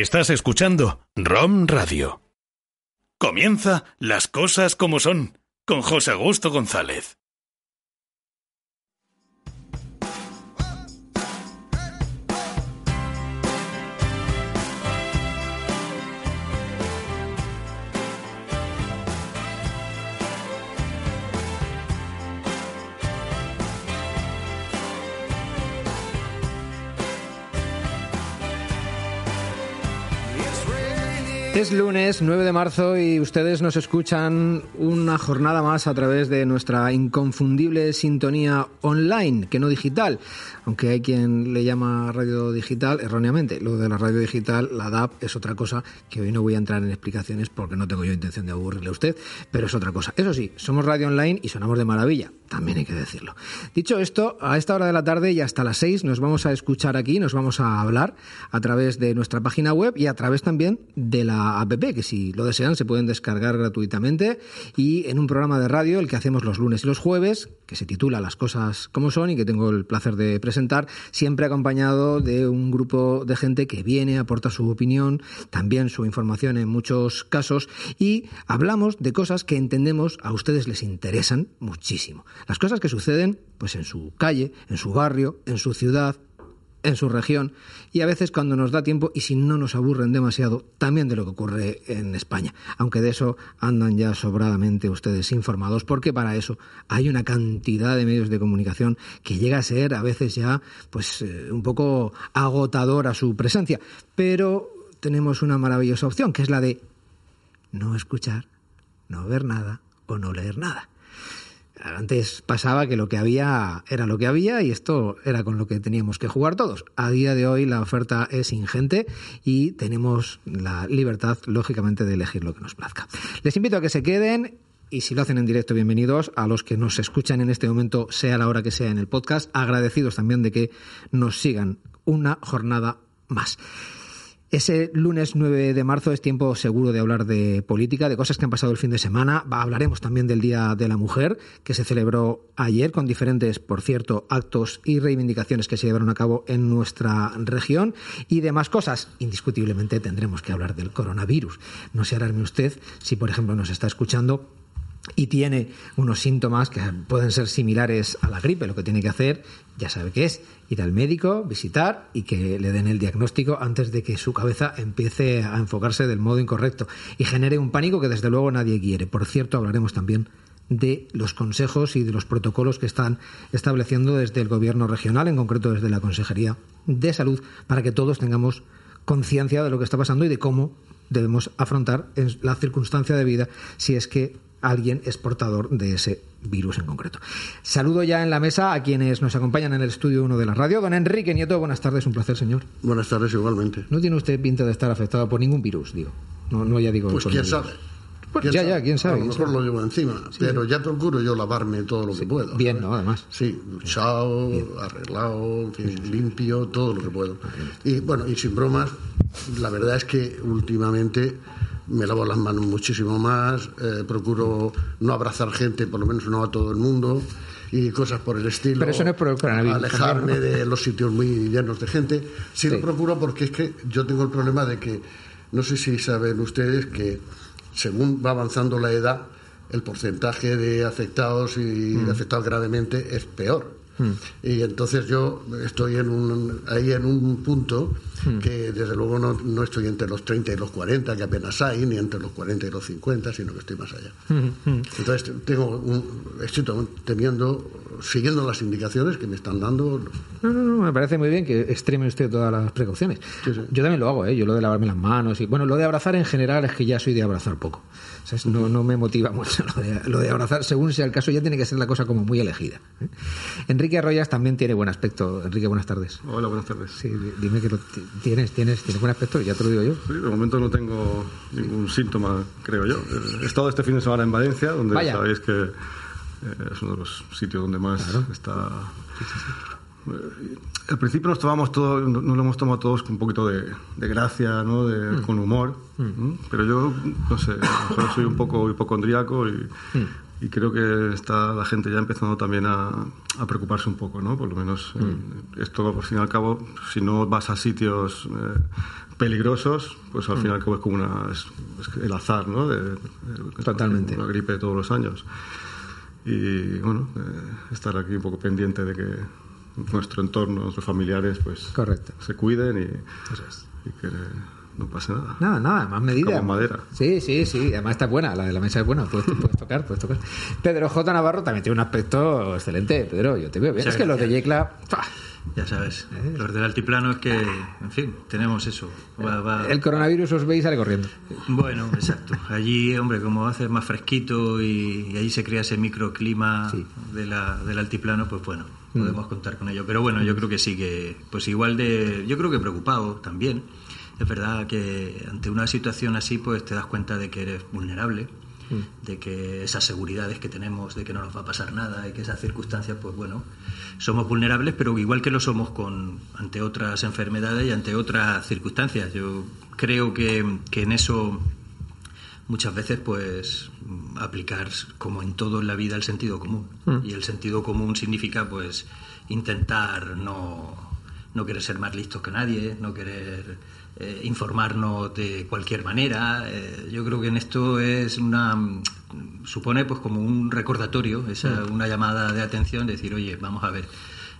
Estás escuchando ROM Radio. Comienza Las Cosas como Son con José Augusto González. Es lunes 9 de marzo y ustedes nos escuchan una jornada más a través de nuestra inconfundible sintonía online, que no digital, aunque hay quien le llama radio digital erróneamente. Lo de la radio digital, la DAP, es otra cosa que hoy no voy a entrar en explicaciones porque no tengo yo intención de aburrirle a usted, pero es otra cosa. Eso sí, somos radio online y sonamos de maravilla, también hay que decirlo. Dicho esto, a esta hora de la tarde y hasta las 6 nos vamos a escuchar aquí, nos vamos a hablar a través de nuestra página web y a través también de la app, que si lo desean se pueden descargar gratuitamente y en un programa de radio, el que hacemos los lunes y los jueves, que se titula Las cosas como son y que tengo el placer de presentar, siempre acompañado de un grupo de gente que viene, aporta su opinión, también su información en muchos casos y hablamos de cosas que entendemos a ustedes les interesan muchísimo. Las cosas que suceden pues en su calle, en su barrio, en su ciudad, en su región y a veces cuando nos da tiempo y si no nos aburren demasiado, también de lo que ocurre en España. Aunque de eso andan ya sobradamente ustedes informados, porque para eso hay una cantidad de medios de comunicación que llega a ser a veces ya pues eh, un poco agotadora su presencia. Pero tenemos una maravillosa opción, que es la de no escuchar, no ver nada o no leer nada. Antes pasaba que lo que había era lo que había y esto era con lo que teníamos que jugar todos. A día de hoy la oferta es ingente y tenemos la libertad, lógicamente, de elegir lo que nos plazca. Les invito a que se queden y si lo hacen en directo, bienvenidos. A los que nos escuchan en este momento, sea la hora que sea en el podcast, agradecidos también de que nos sigan una jornada más. Ese lunes 9 de marzo es tiempo seguro de hablar de política, de cosas que han pasado el fin de semana. Hablaremos también del Día de la Mujer, que se celebró ayer con diferentes, por cierto, actos y reivindicaciones que se llevaron a cabo en nuestra región y demás cosas. Indiscutiblemente tendremos que hablar del coronavirus. No se alarme usted si, por ejemplo, nos está escuchando y tiene unos síntomas que pueden ser similares a la gripe, lo que tiene que hacer, ya sabe qué es, ir al médico, visitar y que le den el diagnóstico antes de que su cabeza empiece a enfocarse del modo incorrecto y genere un pánico que desde luego nadie quiere. Por cierto, hablaremos también de los consejos y de los protocolos que están estableciendo desde el gobierno regional, en concreto desde la Consejería de Salud, para que todos tengamos conciencia de lo que está pasando y de cómo debemos afrontar la circunstancia de vida si es que alguien es portador de ese virus en concreto. Saludo ya en la mesa a quienes nos acompañan en el estudio 1 de la radio. Don Enrique Nieto, buenas tardes, un placer, señor. Buenas tardes, igualmente. No tiene usted pinta de estar afectado por ningún virus, digo. No, no ya digo. Pues quién sabe. Bueno, ya, ya, quién sabe. A lo mejor lo llevo encima, pero ya procuro yo lavarme todo lo que puedo. Bien, ¿no? Además. Sí, duchado, arreglado, limpio, todo lo que puedo. Y bueno, y sin bromas, la verdad es que últimamente me lavo las manos muchísimo más, eh, procuro no abrazar gente, por lo menos no a todo el mundo, y cosas por el estilo. Pero eso no es por el coronavirus. Alejarme de los sitios muy llenos de gente. Sí, lo procuro porque es que yo tengo el problema de que, no sé si saben ustedes que según va avanzando la edad, el porcentaje de afectados y de afectados gravemente es peor. Y entonces yo estoy en un, ahí en un punto que desde luego no, no, estoy entre los 30 y los 40, que apenas hay, ni entre los 40 y los 50, sino que estoy más allá. Entonces tengo un, estoy teniendo, siguiendo las indicaciones que me están dando. No, no, no, me parece muy bien que extreme usted todas las precauciones. Sí, sí. Yo también lo hago, ¿eh? yo lo de lavarme las manos y bueno, lo de abrazar en general es que ya soy de abrazar poco. ¿sabes? No, no me motiva mucho lo de, lo de abrazar, según sea el caso, ya tiene que ser la cosa como muy elegida. ¿eh? Enrique Arroyas también tiene buen aspecto. Enrique, buenas tardes. Hola, buenas tardes. Sí, dime que lo tienes, tienes, tienes buen aspecto, ya te lo digo yo. Sí, de momento no tengo ningún síntoma, creo yo. He estado este fin de semana en Valencia, donde sabéis que eh, es uno de los sitios donde más está. Eh, al principio nos tomamos todo, no, lo hemos tomado todos con un poquito de, gracia, ¿no? De, mm. con humor. Mm. Pero yo, no sé, soy un poco hipocondríaco y, mm y creo que está la gente ya empezando también a, a preocuparse un poco, ¿no? Por lo menos mm. esto, al fin y al cabo, si no vas a sitios eh, peligrosos, pues al fin y al mm. cabo es como una, es, el azar, ¿no? De, Totalmente. Una gripe todos los años. Y bueno, eh, estar aquí un poco pendiente de que nuestro entorno, nuestros familiares, pues Correcto. se cuiden y, y que no pasa nada. Nada, nada, más medidas. Como madera. Sí, sí, sí. Además está buena, la de la mesa es buena. Puedes, tocar, puedes tocar. Pedro J. Navarro también tiene un aspecto excelente. Pedro, yo te veo bien. es que los de Yecla. Ya sabes, eh. los del altiplano es que, en fin, tenemos eso. El coronavirus os veis sale corriendo. Bueno, exacto. Allí, hombre, como hace más fresquito y, allí se crea ese microclima de la, del altiplano, pues bueno, mm. podemos contar con ello. Pero bueno, yo creo que sí que, pues igual de, yo creo que preocupado también es verdad que ante una situación así pues te das cuenta de que eres vulnerable, mm. de que esas seguridades que tenemos de que no nos va a pasar nada y que esas circunstancias pues bueno, somos vulnerables, pero igual que lo somos con ante otras enfermedades y ante otras circunstancias. Yo creo que, que en eso muchas veces pues aplicar como en todo en la vida el sentido común mm. y el sentido común significa pues intentar no no querer ser más listos que nadie no querer eh, informarnos de cualquier manera. Eh, yo creo que en esto es una supone pues como un recordatorio, es mm. una llamada de atención, decir, oye, vamos a ver,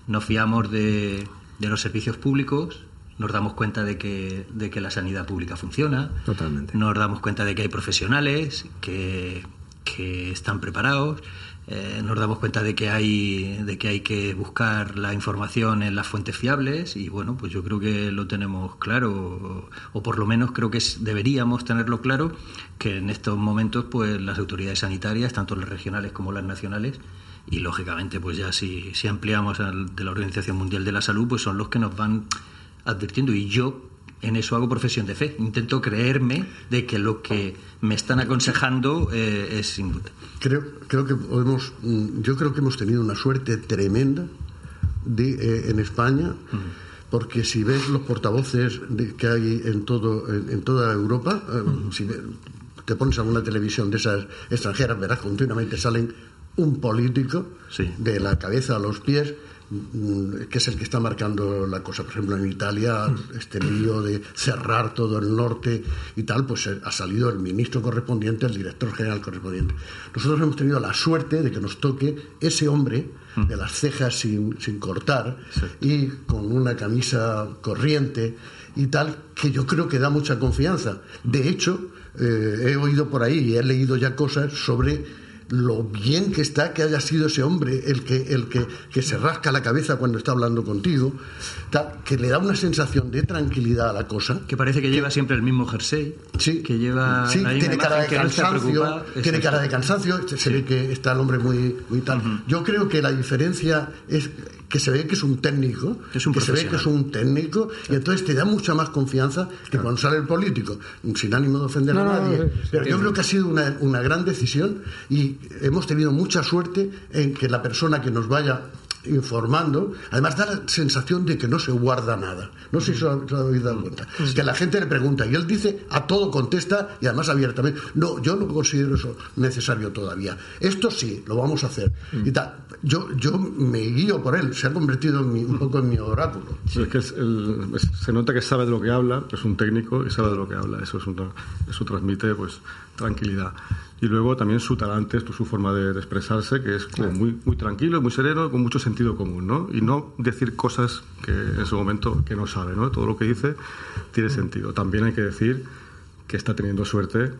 nos fiamos de, de los servicios públicos, nos damos cuenta de que, de que la sanidad pública funciona, Totalmente. nos damos cuenta de que hay profesionales que, que están preparados, eh, nos damos cuenta de que hay de que hay que buscar la información en las fuentes fiables y bueno pues yo creo que lo tenemos claro o, por lo menos creo que deberíamos tenerlo claro que en estos momentos pues las autoridades sanitarias tanto las regionales como las nacionales y lógicamente pues ya si, si ampliamos al de la Organización Mundial de la Salud pues son los que nos van advirtiendo. Y yo en eso hago profesión de fe. Intento creerme de que lo que me están aconsejando eh, es sin duda. Creo, creo que podemos, mm, yo creo que hemos tenido una suerte tremenda de, eh, en España. Porque si ves los portavoces que hay en todo en, toda Europa, eh, si te pones a una televisión de esas extranjeras, verás continuamente salen un político de la cabeza a los pies Mm, que es el que está marcando la cosa. Por ejemplo, en Italia, este lío de cerrar todo el norte y tal, pues eh, ha salido el ministro correspondiente, el director general correspondiente. Nosotros hemos tenido la suerte de que nos toque ese hombre mm. de las cejas sin, sin cortar y con una camisa corriente y tal, que yo creo que da mucha confianza. De hecho, eh, he oído por ahí y he leído ya cosas sobre lo bien que está que haya sido ese hombre el que, el que, que se rasca la cabeza cuando está hablando contigo, que le da una sensación de tranquilidad a la cosa. Que parece que, lleva siempre el mismo jersey. Sí, que lleva tiene cara de cansancio, tiene cara de cansancio, se ve que está el hombre muy, muy tal. Yo creo que la diferencia es que se ve que es un técnico, que se ve que es un técnico, y entonces te da mucha más confianza que cuando sale el político, sin ánimo de ofender a nadie. pero yo creo que ha sido una, una gran decisión y hemos tenido mucha suerte en que la persona que nos vaya informando, además da la sensación de que no se guarda nada. No sé si se habéis dado cuenta. Que la gente le pregunta y él dice, a todo contesta y además abiertamente. No, yo no considero eso necesario todavía. Esto sí, lo vamos a hacer. Y tal. Yo, yo me guío por él, se ha convertido un poco en mi oráculo. Es que se nota que sabe de lo que habla, es un técnico y sabe de lo que habla. Eso, es eso transmite pues tranquilidad y luego también su talante, su forma de, expresarse, que es como muy, muy tranquilo, muy sereno, con mucho sentido común, ¿no? Y no decir cosas que en ese momento que no sabe, ¿no? Todo lo que dice tiene sentido. También hay que decir que está teniendo suerte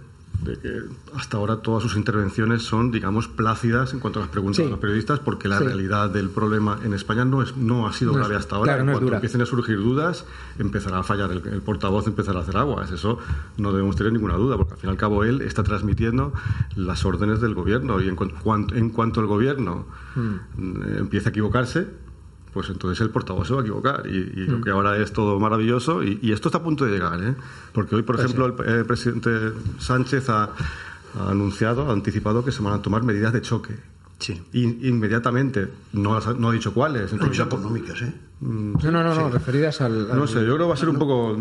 de que hasta ahora todas sus intervenciones son, digamos, plácidas en cuanto a las preguntas de los periodistas, porque la realidad del problema en España no es no ha sido grave hasta ahora. Claro, Cuando empiecen a surgir dudas, empezará a fallar el, portavoz, empezará a hacer aguas. Eso no debemos tener ninguna duda, porque al fin y al cabo él está transmitiendo las órdenes del gobierno y en, cuanto, en cuanto el gobierno mm. empiece a equivocarse, pues entonces el portavoz se va a equivocar. Y, lo mm. que ahora es todo maravilloso. Y, esto está a punto de llegar, ¿eh? Porque hoy, por pues ejemplo, el, presidente Sánchez ha, anunciado, ha anticipado que se van a tomar medidas de choque. Sí. inmediatamente. No, no, ha dicho cuáles. Entonces, económicas, ¿eh? Mm, no, no, no, no, referidas al, No sé, yo creo que va a ser un poco...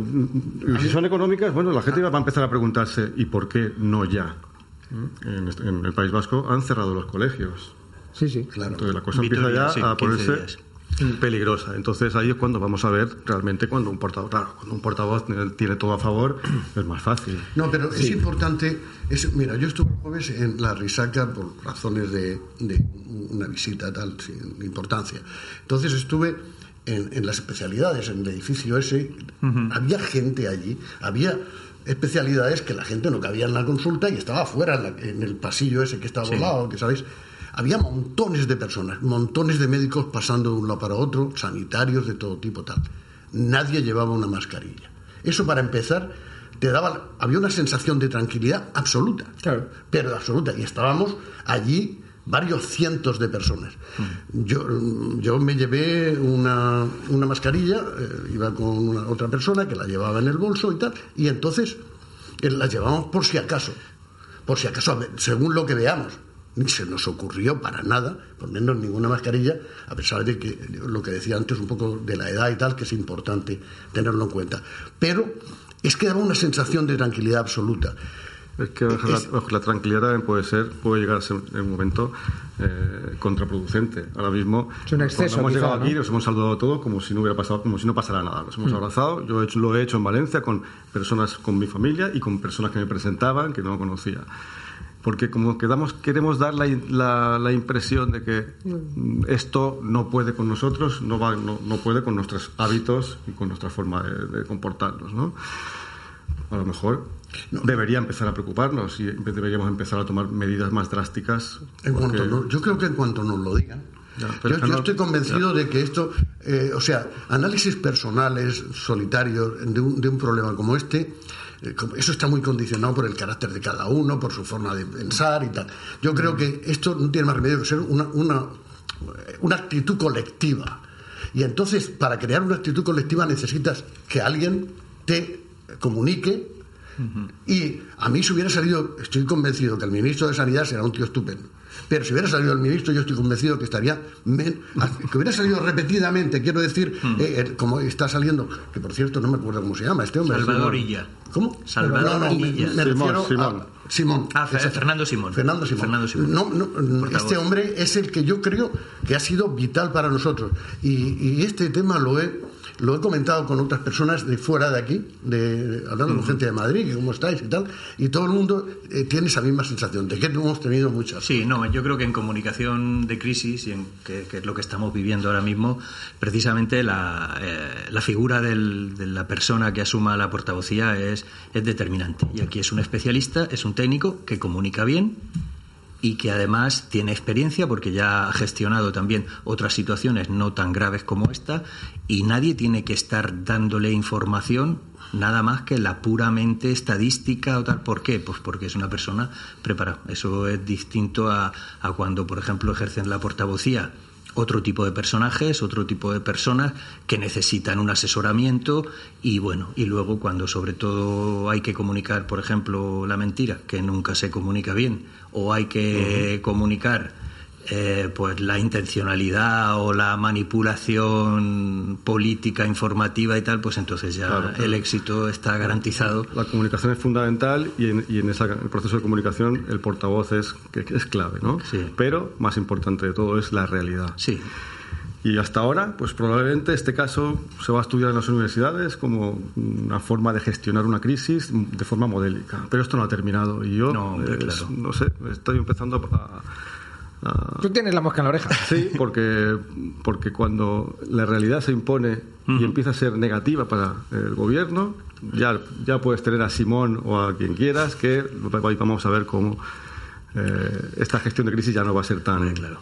Si son económicas, bueno, la gente va a empezar a preguntarse ¿y por qué no ya? En, en el País Vasco han cerrado los colegios. Sí, sí. Claro. Entonces la cosa empieza ya a ponerse peligrosa. Entonces ahí es cuando vamos a ver realmente cuando un portavoz, claro, cuando un portavoz tiene todo a favor, es más fácil. No, pero es importante, es, mira, yo estuve jueves en la Risaca por razones de, una visita tal, sin importancia. Entonces estuve en, las especialidades, en el edificio ese, había gente allí, había especialidades que la gente no cabía en la consulta y estaba afuera en, el pasillo ese que estaba volado, que sabéis había montones de personas, montones de médicos pasando de un lado para otro, sanitarios de todo tipo, tal. Nadie llevaba una mascarilla. Eso para empezar te daba, había una sensación de tranquilidad absoluta, claro. pero absoluta. Y estábamos allí varios cientos de personas. Mm. Yo, yo me llevé una, una mascarilla, eh, iba con una, otra persona que la llevaba en el bolso y tal, y entonces eh, la llevamos por si acaso, por si acaso, según lo que veamos ni se nos ocurrió para nada ponernos ninguna mascarilla, a pesar de que lo que decía antes un poco de la edad y tal, que es importante tenerlo en cuenta. Pero es que daba una sensación de tranquilidad absoluta. Es que la, tranquilidad también puede ser, puede llegar a ser en un momento eh, contraproducente. Ahora mismo es un exceso, hemos llegado aquí, nos hemos saludado todos como si no hubiera pasado, como si no pasara nada. Nos hemos mm. abrazado. Yo lo he hecho en Valencia con personas, con mi familia y con personas que me presentaban que no conocía porque como quedamos, queremos dar la, la, impresión de que esto no puede con nosotros, no, va, no, puede con nuestros hábitos y con nuestra forma de, comportarnos. ¿no? A lo mejor debería empezar a preocuparnos y deberíamos empezar a tomar medidas más drásticas. En cuanto yo creo que en cuanto nos lo digan. yo, estoy convencido de que esto, eh, o sea, análisis personales, solitarios, de un, de un problema como este, eh, eso está muy condicionado por el carácter de cada uno, por su forma de pensar y tal. Yo creo que esto no tiene más remedio que ser una, una, una actitud colectiva. Y entonces, para crear una actitud colectiva necesitas que alguien te comunique. Y a mí si hubiera salido, estoy convencido que el ministro de Sanidad será un tío estupendo pero si hubiera salido el ministro, yo estoy convencido que estaría. que hubiera salido repetidamente, quiero decir, hmm. eh, eh, como está saliendo, que por cierto no me acuerdo cómo se llama este hombre. Salvador Illa. ¿Cómo? Salvador no, no, Simón, Simón. Ah, Fernando Simón. Fernando Simón. No, no, este hombre es el que yo creo que ha sido vital para nosotros. Y, y este tema lo he lo he comentado con otras personas de fuera de aquí, de, hablando con gente de Madrid, que cómo estáis y tal, y todo el mundo eh, tiene esa misma sensación de que hemos tenido muchas. Sí, no, yo creo que en comunicación de crisis, y en que, es lo que estamos viviendo ahora mismo, precisamente la, eh, la figura del, de la persona que asuma la portavocía es, es determinante. Y aquí es un especialista, es un técnico que comunica bien y que además tiene experiencia porque ya ha gestionado también otras situaciones no tan graves como esta y nadie tiene que estar dándole información nada más que la puramente estadística o tal. ¿Por qué? Pues porque es una persona preparada. Eso es distinto a, a cuando, por ejemplo, ejercen la portavocía otro tipo de personajes, otro tipo de personas que necesitan un asesoramiento y bueno, y luego cuando sobre todo hay que comunicar, por ejemplo, la mentira, que nunca se comunica bien, o hay que comunicar eh, pues la intencionalidad o la manipulación política, informativa y tal, pues entonces ya el éxito está garantizado. La comunicación es fundamental y en, y en ese proceso de comunicación el portavoz es, es clave, ¿no? Sí. Pero más importante de todo es la realidad. Sí. Y hasta ahora, pues probablemente este caso se va a estudiar en las universidades como una forma de gestionar una crisis de forma modélica. Pero esto no ha terminado y yo, no, no sé, estoy empezando a Tú tienes la mosca en la oreja. Sí, porque, porque cuando la realidad se impone y empieza a ser negativa para el gobierno, ya, ya puedes tener a Simón o a quien quieras, que vamos a ver cómo eh, esta gestión de crisis ya no va a ser tan, claro.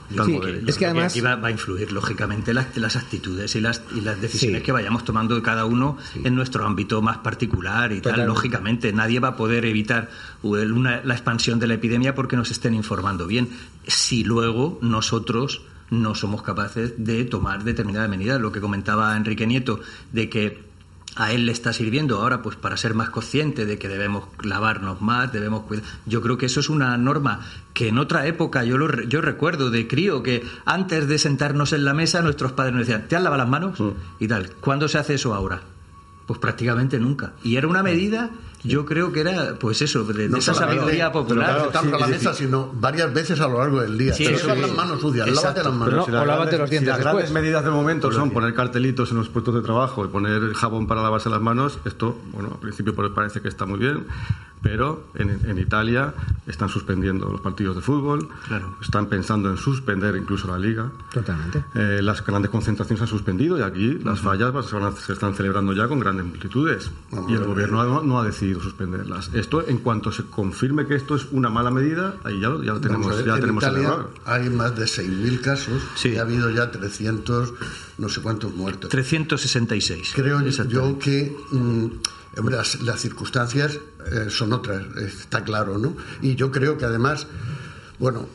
es que además aquí va, a influir lógicamente las, las actitudes y las, y las decisiones que vayamos tomando de cada uno en nuestro ámbito más particular y tal. Lógicamente nadie va a poder evitar la expansión de la epidemia porque nos estén informando bien. Si luego nosotros no somos capaces de tomar determinadas medidas, lo que comentaba Enrique Nieto de que a él le está sirviendo ahora pues para ser más consciente de que debemos lavarnos más, debemos cuidar. Yo creo que eso es una norma que en otra época yo lo, yo recuerdo de crío que antes de sentarnos en la mesa nuestros padres nos decían, ¿te has lavado las manos? Mm. y tal. ¿Cuándo se hace eso ahora? Pues prácticamente nunca. Y era una medida yo creo que era, pues eso, de, esa sabiduría popular. No tanto la mesa, sino varias veces a lo largo del día. Sí, las manos sucias, lávate las manos. o lávate los dientes si las grandes medidas de momento son poner cartelitos en los puestos de trabajo y poner jabón para lavarse las manos, esto, bueno, al principio parece que está muy bien, pero en, Italia están suspendiendo los partidos de fútbol, claro. están pensando en suspender incluso la liga. Totalmente. Eh, las grandes concentraciones se han suspendido y aquí las fallas se, están celebrando ya con grandes multitudes. y el gobierno no ha decidido suspenderlas. Esto, en cuanto se confirme que esto es una mala medida, ahí ya lo, ya tenemos, ya tenemos el error. Hay más de 6.000 casos y ha habido ya 300, no sé cuántos muertos. 366. Creo yo que mm, las, circunstancias eh, son otras, está claro, ¿no? Y yo creo que además, bueno,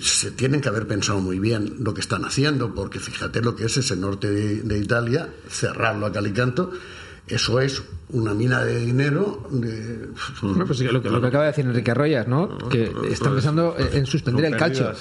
se tienen que haber pensado muy bien lo que están haciendo, porque fíjate lo que es ese norte de, de Italia, cerrarlo a Calicanto, eso es una mina de dinero. De... pues lo, que, acaba de decir Enrique Arroyas, ¿no? Que está pensando en suspender el calcio,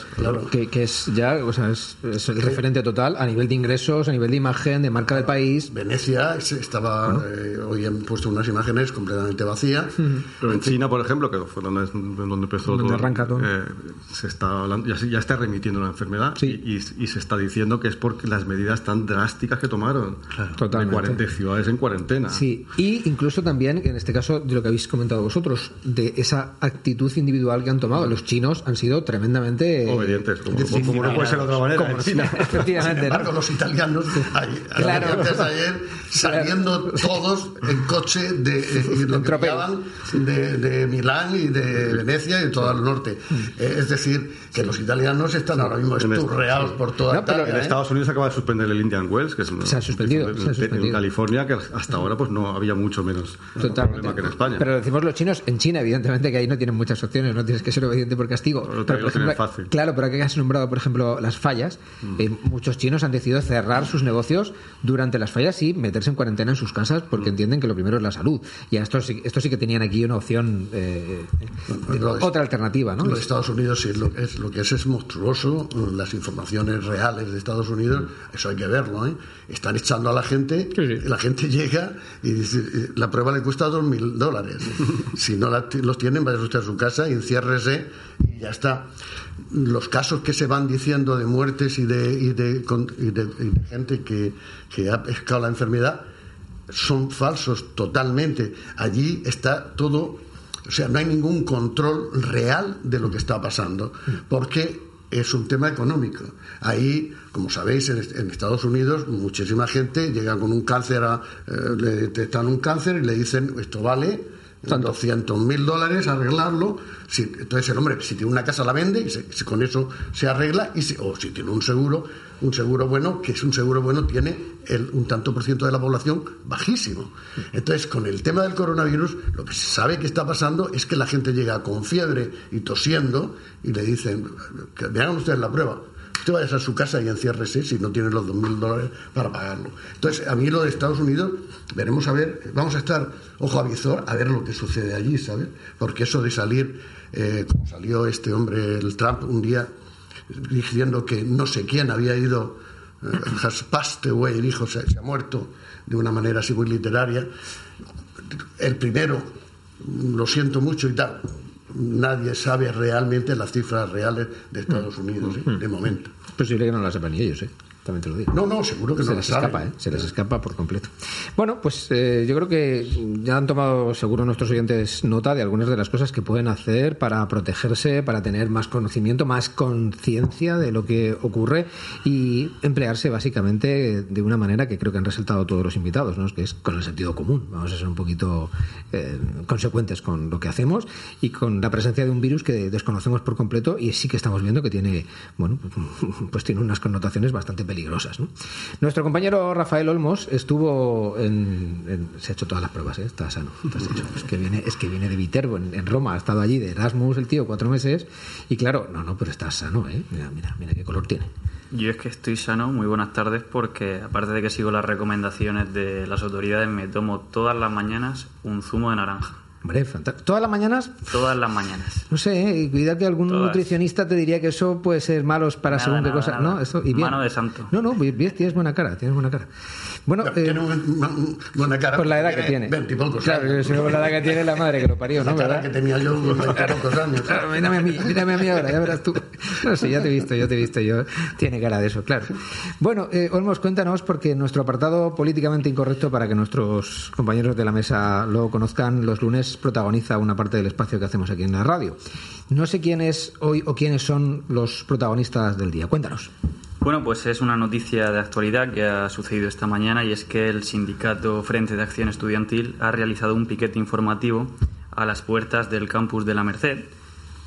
que, que, es ya, o sea, es, el referente total a nivel de ingresos, a nivel de imagen, de marca del país. Venecia estaba, eh, hoy han puesto unas imágenes completamente vacías. Pero en China, por ejemplo, que fue donde, donde empezó donde arranca todo. Eh, se está ya, ya, está remitiendo la enfermedad y, y, se está diciendo que es porque las medidas tan drásticas que tomaron. Totalmente. De ciudades en cuarentena. Sí, y incluso también, en este caso, de lo que habéis comentado vosotros, de esa actitud individual que han tomado. Los chinos han sido tremendamente... Obedientes, como, no puede ser de otra manera. Efectivamente. Sin embargo, los italianos, claro. antes de ayer, saliendo todos en coche de, de, de, Milán y de Venecia y todo el norte. Mm. Eh, es decir, que los italianos están ahora mismo esturreados por toda no, pero En ¿eh? Estados Unidos acaba de suspender el Indian Wells, que es se ha suspendido, en, California, que hasta ahora pues no había mucho menos problema que en España. Pero decimos los chinos, en China, evidentemente, que ahí no tienen muchas opciones, no tienes que ser obediente por castigo. Pero, fácil. Claro, pero aquí has nombrado, por ejemplo, las fallas. Mm. Eh, muchos chinos han decidido cerrar sus negocios durante las fallas y meterse en cuarentena en sus casas porque mm. entienden que lo primero es la salud. Y a esto, esto sí que tenían aquí una opción, eh, otra alternativa. ¿no? Los Estados Unidos sí, lo, es, lo que es es monstruoso. Las informaciones reales de Estados Unidos, eso hay que verlo. ¿eh? Están echando a la gente, la gente llega y dice, eh, la prueba le cuesta dos mil dólares. si no los tienen, vaya usted a su casa y enciérrese y ya está. Los casos que se van diciendo de muertes y de, y de, gente que, que ha pescado la enfermedad son falsos totalmente. Allí está todo, o sea, no hay ningún control real de lo que está pasando, porque es un tema económico. Ahí, como sabéis, en, Estados Unidos muchísima gente llega con un cáncer, eh, le detectan un cáncer y le dicen, esto vale 200 mil dólares arreglarlo. entonces el hombre, si tiene una casa, la vende y con eso se arregla. Y o si tiene un seguro, un seguro bueno, que es un seguro bueno, tiene el, un tanto por ciento de la población bajísimo. Entonces, con el tema del coronavirus, lo que se sabe que está pasando es que la gente llega con fiebre y tosiendo y le dicen, que vean ustedes la prueba. Usted vaya a su casa y enciérrese si no tiene los dos mil dólares para pagarlo. Entonces, a mí lo de Estados Unidos, veremos a ver, vamos a estar ojo a visor a ver lo que sucede allí, ¿sabes? Porque eso de salir, eh, como salió este hombre, el Trump, un día diciendo que no sé quién había ido, eh, has passed away, dijo, se, se ha muerto de una manera así muy literaria. El primero, lo siento mucho y tal. Nadie sabe realmente las cifras reales de Estados Unidos, ¿eh? de momento. Es posible que no las sepan ni ellos, ¿eh? También te lo digo. No, no, seguro que se no les escapa, ¿eh? se les escapa por completo. Bueno, pues eh, yo creo que ya han tomado seguro nuestros oyentes nota de algunas de las cosas que pueden hacer para protegerse, para tener más conocimiento, más conciencia de lo que ocurre y emplearse básicamente de una manera que creo que han resaltado todos los invitados, ¿no? que es con el sentido común. Vamos a ser un poquito eh, consecuentes con lo que hacemos y con la presencia de un virus que desconocemos por completo y sí que estamos viendo que tiene, bueno, pues tiene unas connotaciones bastante peligrosas peligrosas. Nuestro compañero Rafael Olmos estuvo en, se ha hecho todas las pruebas, ¿eh? está sano, Es que viene, es que viene de Viterbo, en, Roma, ha estado allí de Erasmus el tío cuatro meses y claro, no, no, pero está sano, ¿eh? Mira, mira, mira qué color tiene. Yo es que estoy sano, muy buenas tardes, porque aparte de que sigo las recomendaciones de las autoridades, me tomo todas las mañanas un zumo de naranja. Hombre, fantástico. ¿Todas las mañanas? Todas las mañanas. No sé, ¿eh? cuidado que algún nutricionista te diría que eso puede ser malo para según qué cosa. ¿no? Eso, y Mano de santo. No, no, tienes buena cara, tienes buena cara. Bueno, tiene eh, buena cara. Por la edad que tiene. Claro, si por la edad que tiene la madre que lo parió, ¿no? La que tenía yo con 20 pocos años. Claro, mírame a mí, mírame a mí ahora, ya verás tú. No sé, ya te he visto, yo te he visto yo. Tiene cara de eso, claro. Bueno, eh, Olmos, cuéntanos, porque nuestro apartado políticamente incorrecto, para que nuestros compañeros de la mesa lo conozcan, los lunes protagoniza una parte del espacio que hacemos aquí en la radio. No sé quién es hoy o quiénes son los protagonistas del día. Cuéntanos. Bueno, pues es una noticia de actualidad que ha sucedido esta mañana y es que el sindicato Frente de Acción Estudiantil ha realizado un piquete informativo a las puertas del campus de la Merced,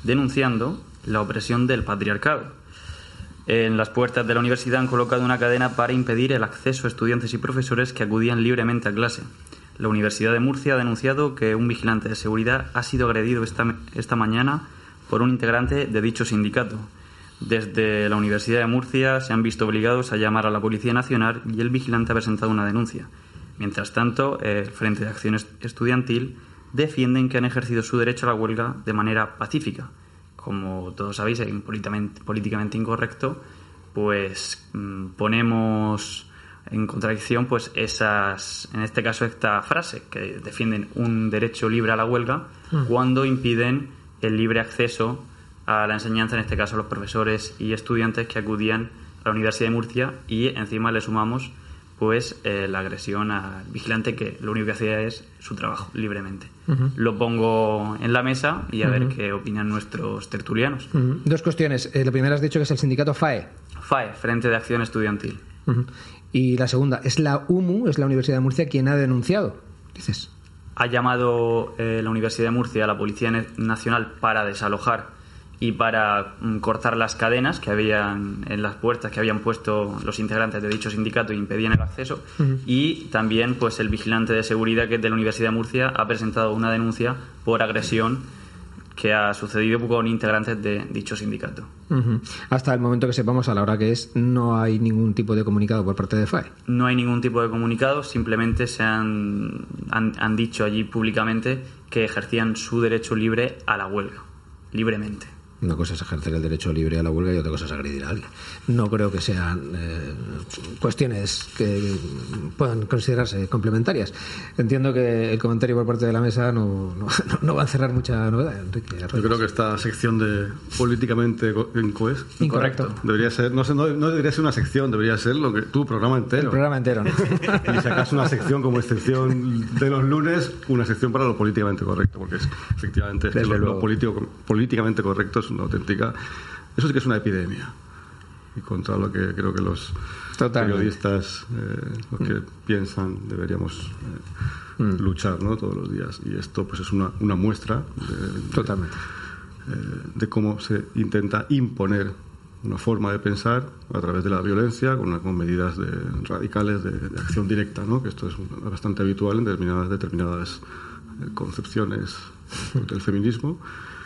denunciando la opresión del patriarcado. En las puertas de la universidad han colocado una cadena para impedir el acceso a estudiantes y profesores que acudían libremente a clase. La Universidad de Murcia ha denunciado que un vigilante de seguridad ha sido agredido esta, esta mañana por un integrante de dicho sindicato. Desde la Universidad de Murcia se han visto obligados a llamar a la Policía Nacional y el vigilante ha presentado una denuncia. Mientras tanto, el Frente de Acción Estudiantil defienden que han ejercido su derecho a la huelga de manera pacífica. Como todos sabéis, es políticamente, políticamente incorrecto, pues mm, ponemos en contradicción pues esas en este caso esta frase que defienden un derecho libre a la huelga mm. cuando impiden el libre acceso a la enseñanza en este caso a los profesores y estudiantes que acudían a la Universidad de Murcia y encima le sumamos pues eh, la agresión al vigilante que lo único que hacía es su trabajo libremente. Lo pongo en la mesa y a ver qué opinan nuestros tertulianos. Dos cuestiones. Eh, la primera has dicho que es el sindicato FAE. FAE, Frente de Acción Estudiantil. Y la segunda, es la UMU, es la Universidad de Murcia quien ha denunciado, dices. Ha llamado eh, la Universidad de Murcia a la Policía Nacional para desalojar y para mm, cortar las cadenas que habían en las puertas que habían puesto los integrantes de dicho sindicato y impedían el acceso y también pues el vigilante de seguridad que es de la Universidad de Murcia ha presentado una denuncia por agresión que ha sucedido con integrantes de dicho sindicato. Hasta el momento que sepamos, a la hora que es, no hay ningún tipo de comunicado por parte de FAE. No hay ningún tipo de comunicado, simplemente se han, han dicho allí públicamente que ejercían su derecho libre a la huelga, libremente. Una cosa es ejercer el derecho libre a la huelga y otra cosa es agredir a alguien. No creo que sean eh, cuestiones que puedan considerarse complementarias. Entiendo que el comentario por parte de la mesa no, no, va a cerrar mucha novedad, Enrique. Yo creo que esta sección de políticamente incoes, incorrecto debería ser, no, no, debería ser una sección, debería ser lo que tu programa entero. El programa entero, ¿no? y si acaso una sección como excepción de los lunes, una sección para lo políticamente correcto, porque es, efectivamente lo, político, políticamente correcto es una auténtica. Eso sí que es una epidemia. Y contra lo que creo que los periodistas, eh, los que piensan, deberíamos eh, mm. luchar ¿no? todos los días. Y esto pues es una, una muestra de, Totalmente. Eh, de cómo se intenta imponer una forma de pensar a través de la violencia, con, con medidas de, radicales de, acción directa, ¿no? que esto es bastante habitual en determinadas, determinadas concepciones del feminismo.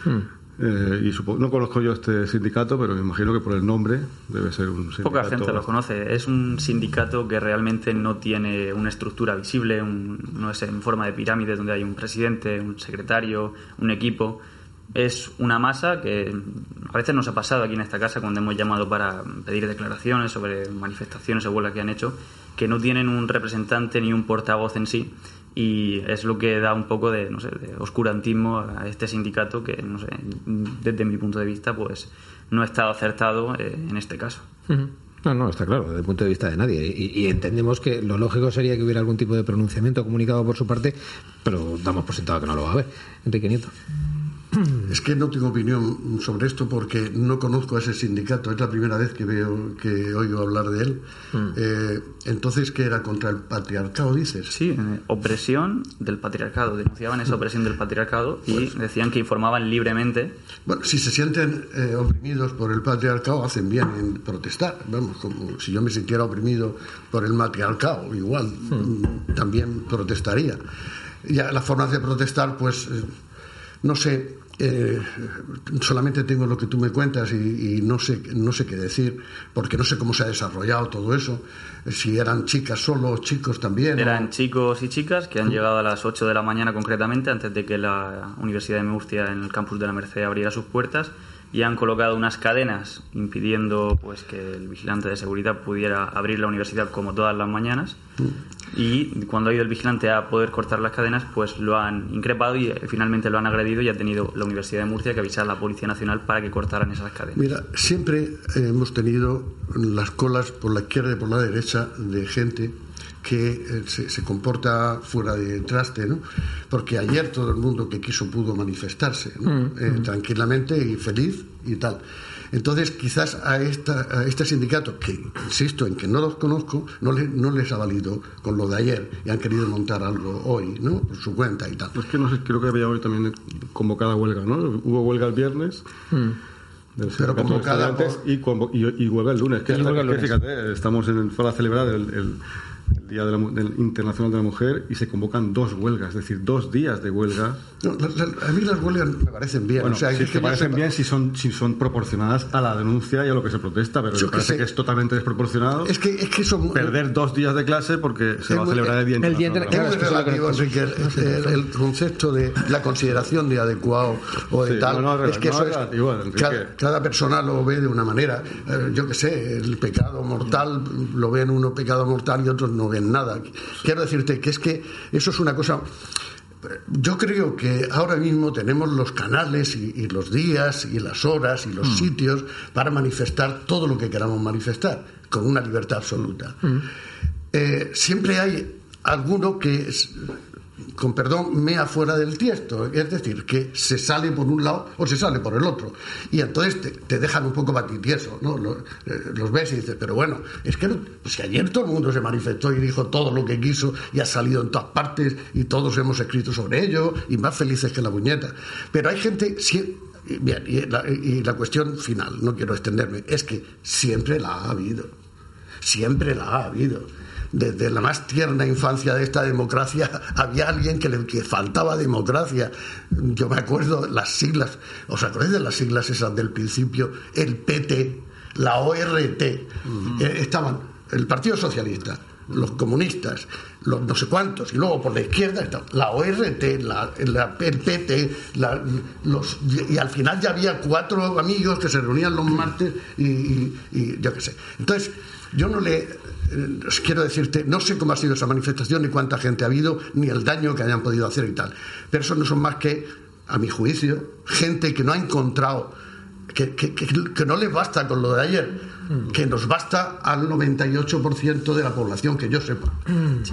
Mm. Eh, y no conozco yo este sindicato, pero me imagino que por el nombre debe ser un sindicato. Poca gente lo conoce. Es un sindicato que realmente no tiene una estructura visible, no es en forma de pirámide donde hay un presidente, un secretario, un equipo. Es una masa que a veces nos ha pasado aquí en esta casa cuando hemos llamado para pedir declaraciones sobre manifestaciones o huelgas que han hecho, que no tienen un representante ni un portavoz en sí, y es lo que da un poco de, no sé, de oscurantismo a este sindicato que, no sé, desde mi punto de vista, pues no ha estado acertado eh, en este caso. No, no, está claro, desde el punto de vista de nadie. Y, entendemos que lo lógico sería que hubiera algún tipo de pronunciamiento comunicado por su parte, pero damos por sentado que no lo va a haber. Enrique Nieto. Es que no tengo opinión sobre esto porque no conozco a ese sindicato. Es la primera vez que veo que oigo hablar de él. Mm. Eh, entonces, ¿qué era contra el patriarcado, dices? Sí, eh, opresión del patriarcado. Denunciaban esa opresión del patriarcado y pues- decían que informaban libremente. Bueno, si se sienten eh, oprimidos por el patriarcado, hacen bien en protestar. Vamos, como si yo me sintiera oprimido por el matriarcado, igual mm. también protestaría. Ya la forma de protestar, pues, no sé, eh, solamente tengo lo que tú me cuentas y, no sé no sé qué decir porque no sé cómo se ha desarrollado todo eso. Si eran chicas solo chicos también eran chicos y chicas que han llegado a las 8 de la mañana concretamente antes de que la Universidad de Murcia en el campus de la Merced abriera sus puertas y han colocado unas cadenas impidiendo pues que el vigilante de seguridad pudiera abrir la universidad como todas las mañanas y cuando ha ido el vigilante a poder cortar las cadenas pues lo han increpado y eh, finalmente lo han agredido y ha tenido la Universidad de Murcia que avisar a la Policía Nacional para que cortaran esas cadenas. Mira, siempre hemos tenido las colas por la izquierda y por la derecha de gente que eh, se, comporta fuera de traste, ¿no? Porque ayer todo el mundo que quiso pudo manifestarse mm, eh, mm. tranquilamente y feliz y tal. Entonces, quizás a, esta, este sindicato, que insisto en que no los conozco, no, no les ha valido con lo de ayer y han querido montar algo hoy, ¿no? Por su cuenta y tal. Pues que no sé, creo que había hoy también convocada huelga, ¿no? Hubo huelga el viernes. Mm. Pero convocada y, y, huelga el lunes. Que, fíjate, estamos en, para celebrar el el Día del Internacional de la Mujer, y se convocan dos huelgas, es decir, dos días de huelga. a mí las huelgas me parecen bien. o sea, que parecen bien si son, si son proporcionadas a la denuncia y a lo que se protesta, pero me parece que es totalmente desproporcionado es que, es que son, perder dos días de clase porque se va a celebrar el Día Internacional. El, es muy relativo, el, concepto de la consideración de adecuado o de tal. es que eso es, cada, persona lo ve de una manera. Eh, yo que sé, el pecado mortal lo ven uno pecado mortal y otros no ven nada. Quiero decirte que es que eso es una cosa... Yo creo que ahora mismo tenemos los canales y, los días y las horas y los mm. sitios para manifestar todo lo que queramos manifestar, con una libertad absoluta. Mm. Eh, siempre hay alguno que con perdón, mea fuera del tiesto. Es decir, que se sale por un lado o se sale por el otro. Y entonces te, dejan un poco batitieso, ¿no? Eh, los, ves y dices, pero bueno, es que pues ayer todo el mundo se manifestó y dijo todo lo que quiso y ha salido en todas partes y todos hemos escrito sobre ello y más felices que la muñeca. Pero hay gente... Bien, y la, y la cuestión final, no quiero extenderme, es que siempre la ha habido. Siempre la ha habido desde la más tierna infancia de esta democracia había alguien que le faltaba democracia. Yo me acuerdo las siglas, ¿os acordáis de las siglas esas del principio? El PT, la ORT, eh, estaban el Partido Socialista, los comunistas, los no sé cuántos, y luego por la izquierda la ORT, la, el PT, los, y, al final ya había cuatro amigos que se reunían los martes y, y yo qué sé. Entonces, yo no le eh, quiero decirte, no sé cómo ha sido esa manifestación, ni cuánta gente ha habido, ni el daño que hayan podido hacer y tal. Pero eso no son más que, a mi juicio, gente que no ha encontrado, que, que no les basta con lo de ayer que nos basta al 98% de la población, que yo sepa.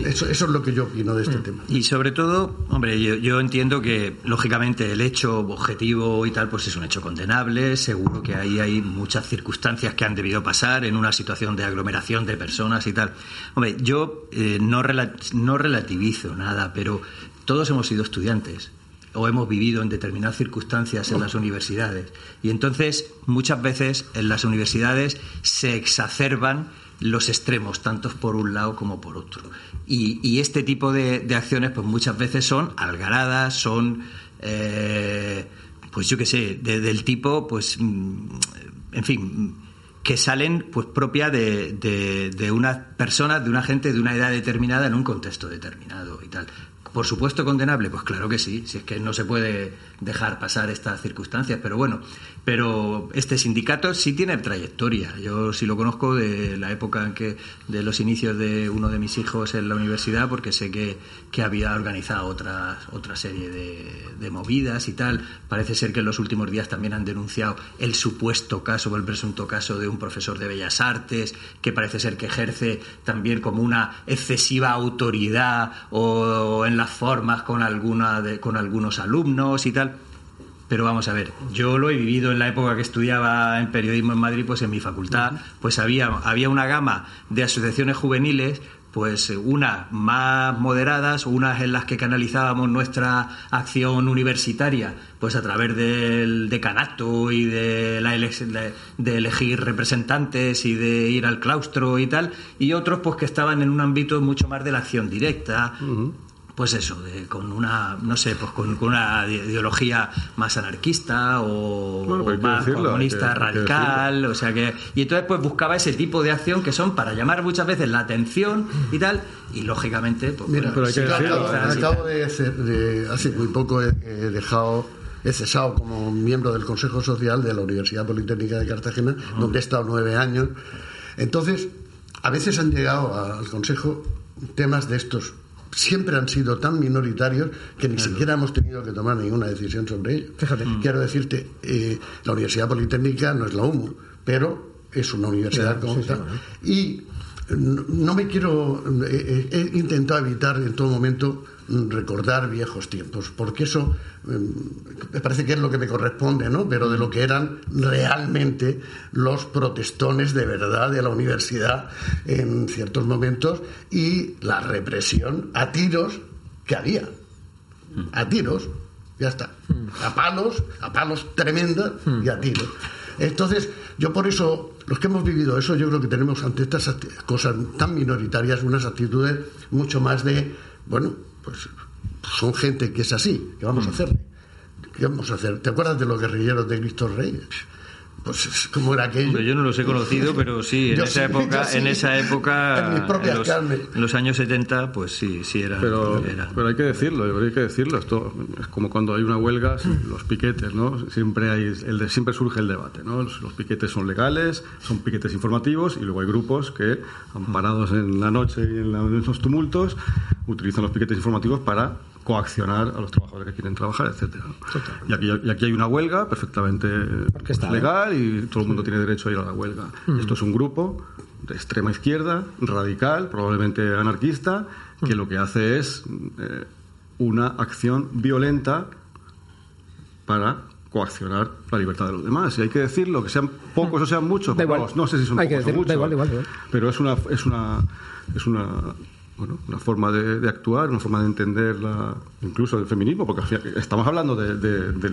Eso, eso, es lo que yo opino de este mm. tema. Y sobre todo, hombre, yo, entiendo que, lógicamente, el hecho objetivo y tal, pues es un hecho condenable. Seguro que ahí hay muchas circunstancias que han debido pasar en una situación de aglomeración de personas y tal. Hombre, yo eh, no, no relativizo nada, pero todos hemos sido estudiantes o hemos vivido en determinadas circunstancias en las universidades. Y entonces, muchas veces en las universidades se exacerban los extremos, tanto por un lado como por otro. Y, este tipo de, acciones, pues muchas veces son algaradas, son, eh, pues yo qué sé, del tipo, pues, mm, en fin, que salen pues propia de, de, de una persona, de una gente de una edad determinada en un contexto determinado y tal Por supuesto condenable, pues claro que sí, si es que no se puede dejar pasar estas circunstancias, pero bueno, pero este sindicato sí tiene trayectoria. Yo sí lo conozco de la época en que de los inicios de uno de mis hijos en la universidad, porque sé que, que había organizado otra, otra serie de, movidas y tal. Parece ser que en los últimos días también han denunciado el supuesto caso o el presunto caso de un profesor de Bellas Artes, que parece ser que ejerce también como una excesiva autoridad o en las formas con alguna de, con algunos alumnos y tal. Pero vamos a ver, yo lo he vivido en la época que estudiaba en periodismo en Madrid, pues en mi facultad, pues había, había una gama de asociaciones juveniles pues unas más moderadas, unas en las que canalizábamos nuestra acción universitaria, pues a través del decanato y de, la de elegir representantes y de ir al claustro y tal, y otros pues que estaban en un ámbito mucho más de la acción directa, pues eso, con una, no sé, pues con, una ideología más anarquista o más comunista radical, o sea que y entonces pues buscaba ese tipo de acción que son para llamar muchas veces la atención y tal y lógicamente pues Mira, pero hay que decirlo, acabo, de, hace muy poco he, dejado he cesado como miembro del Consejo Social de la Universidad Politécnica de Cartagena, donde he estado nueve años. Entonces, a veces han llegado al Consejo temas de estos siempre han sido tan minoritarios que ni siquiera hemos tenido que tomar ninguna decisión sobre ello. Fíjate. Mm. Quiero decirte, eh, la Universidad Politécnica no es la UMU, pero es una universidad como Y no me quiero. Eh, eh, he intentado evitar en todo momento recordar viejos tiempos, porque eso em, me parece que es lo que me corresponde, ¿no? Pero de lo que eran realmente los protestones de verdad de la universidad en ciertos momentos y la represión a tiros que había. A tiros, ya está. A palos, a palos tremendas y a tiros. Entonces, yo por eso, los que hemos vivido eso, yo creo que tenemos ante estas cosas tan minoritarias unas actitudes mucho más de, bueno, pues son gente que es así, ¿qué vamos a mm. hacer? ¿Qué vamos a hacer? ¿Te acuerdas de los guerrilleros de Cristo Rey? Pues como era aquello. yo no los he conocido, pero sí, en esa época, en esa época, en, los, en, los, años 70, pues sí, sí era pero, pero, hay que decirlo, hay que decirlo. Esto es como cuando hay una huelga, los piquetes, ¿no? Siempre hay, el siempre surge el debate, ¿no? Los, piquetes son legales, son piquetes informativos y luego hay grupos que, amparados en la noche y en, en esos tumultos, utilizan los piquetes informativos para coaccionar a los trabajadores que quieren trabajar, etcétera. Y aquí, y aquí hay una huelga perfectamente legal y todo el mundo tiene derecho a ir a la huelga. Mm. Esto es un grupo de extrema izquierda, radical, probablemente anarquista, que lo que hace es eh, una acción violenta para coaccionar la libertad de los demás. Y hay que decirlo, que sean pocos o sean muchos, no sé si son pocos o muchos, pero es una, es una, es una bueno, una forma de, actuar, una forma de entender la, incluso el feminismo, porque estamos hablando del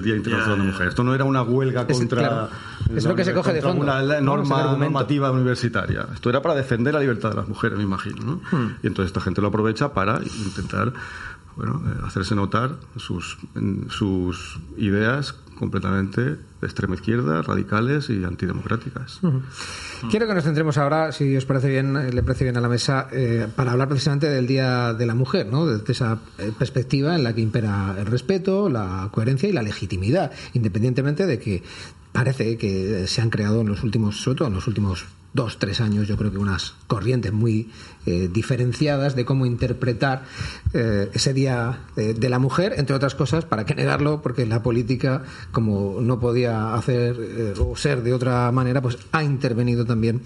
Día Internacional de la Mujer. Esto no era una huelga contra, es lo que se coge de fondo, una norma normativa universitaria. Esto era para defender la libertad de las mujeres, me imagino. ¿no? Hmm. Y entonces esta gente lo aprovecha para intentar bueno, eh, hacerse notar sus, sus ideas completamente de extrema izquierda, radicales y antidemocráticas. Quiero que nos centremos ahora, si os parece bien, eh, le parece bien a la mesa, eh, para hablar precisamente del Día de la Mujer, ¿no? desde esa perspectiva en la que impera el respeto, la coherencia y la legitimidad, independientemente de que parece que se han creado en los últimos, sobre todo en los últimos dos, tres años, yo creo que unas corrientes muy eh, diferenciadas de cómo interpretar eh, ese Día de la Mujer, entre otras cosas, para qué negarlo, porque la política, como no podía hacer eh, o ser de otra manera, pues ha intervenido también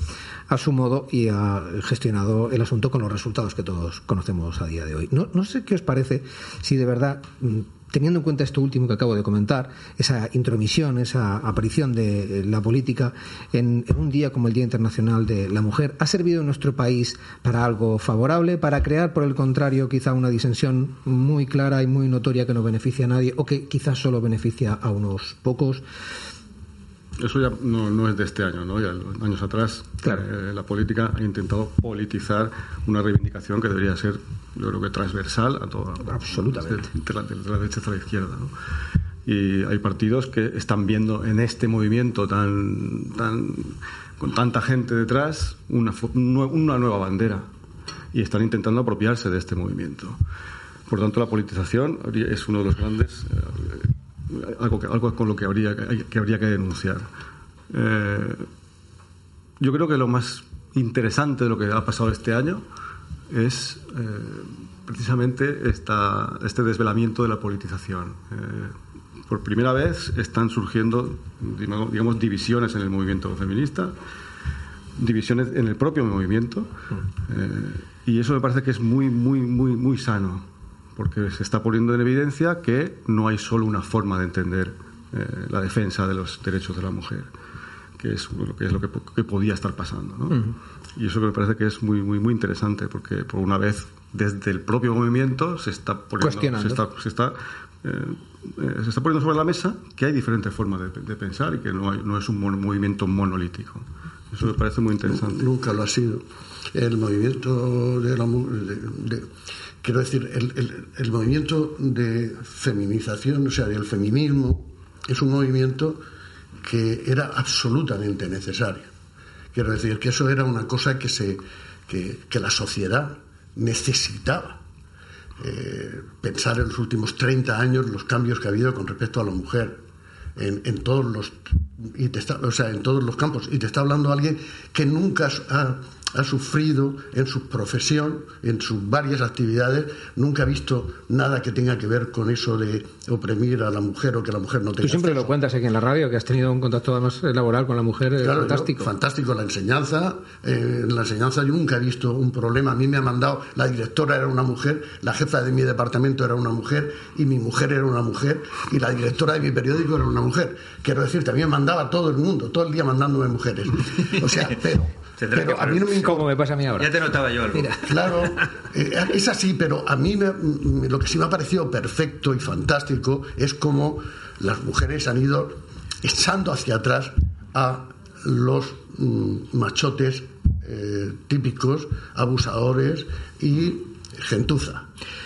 a su modo y ha gestionado el asunto con los resultados que todos conocemos a día de hoy. No, no sé qué os parece si de verdad mm, teniendo en cuenta esto último que acabo de comentar, esa intromisión, esa aparición de la política en, un día como el Día Internacional de la Mujer, ¿ha servido en nuestro país para algo favorable, para crear, por el contrario, quizá una disensión muy clara y muy notoria que no beneficia a nadie o que quizás solo beneficia a unos pocos? Eso ya no, es de este año, ¿no? Ya años atrás eh, la política ha intentado politizar una reivindicación que debería ser, yo creo que transversal a toda. Absolutamente. De, la, derecha hasta la izquierda, ¿no? Y hay partidos que están viendo en este movimiento tan, tan con tanta gente detrás una, una nueva bandera y están intentando apropiarse de este movimiento. por tanto, la politización es uno de los grandes, eh, algo, algo con lo que habría que, habría que denunciar. Eh, yo creo que lo más interesante de lo que ha pasado este año es precisamente esta, este desvelamiento de la politización. por primera vez están surgiendo, digamos, divisiones en el movimiento feminista divisiones en el propio movimiento eh, y eso me parece que es muy, muy, muy, muy sano porque se está poniendo en evidencia que no hay solo una forma de entender eh, la defensa de los derechos de la mujer, que es lo que, es lo que, podía estar pasando. Y eso me parece que es muy, muy, muy interesante, porque por una vez desde el propio movimiento se está poniendo, se está, se está, eh, se está poniendo sobre la mesa que hay diferentes formas de, pensar y que no, hay, no es un movimiento monolítico. Eso me parece muy interesante. Nunca lo ha sido. El movimiento de la de, quiero decir, el, movimiento de feminización, o sea, del feminismo, es un movimiento que era absolutamente necesario. Quiero decir que eso era una cosa que, se, que, la sociedad necesitaba. Eh, pensar en los últimos 30 años los cambios que ha habido con respecto a la mujer en todos los y te está, o sea, en todos los campos. Y te está hablando alguien que nunca ha, ha sufrido en su profesión, en sus varias actividades, nunca ha visto nada que tenga que ver con eso de oprimir a la mujer o que la mujer no tenga. Tú siempre lo cuentas aquí en la radio, que has tenido un contacto además laboral con la mujer eh, fantástico. fantástico, la enseñanza. Eh, en la enseñanza yo nunca he visto un problema. A mí me ha mandado, la directora era una mujer, la jefa de mi departamento era una mujer y mi mujer era una mujer y la directora de mi periódico era una mujer. Quiero decir, también mandaba todo el mundo, todo el día mandándome mujeres. O sea, pero pero a mí no me Como me pasa a mí ahora. Ya te notaba yo algo. Claro, eh, es así, pero a mí lo que sí me ha parecido perfecto y fantástico es cómo las mujeres han ido echando hacia atrás a los mm, machotes eh, típicos, abusadores y gentuza.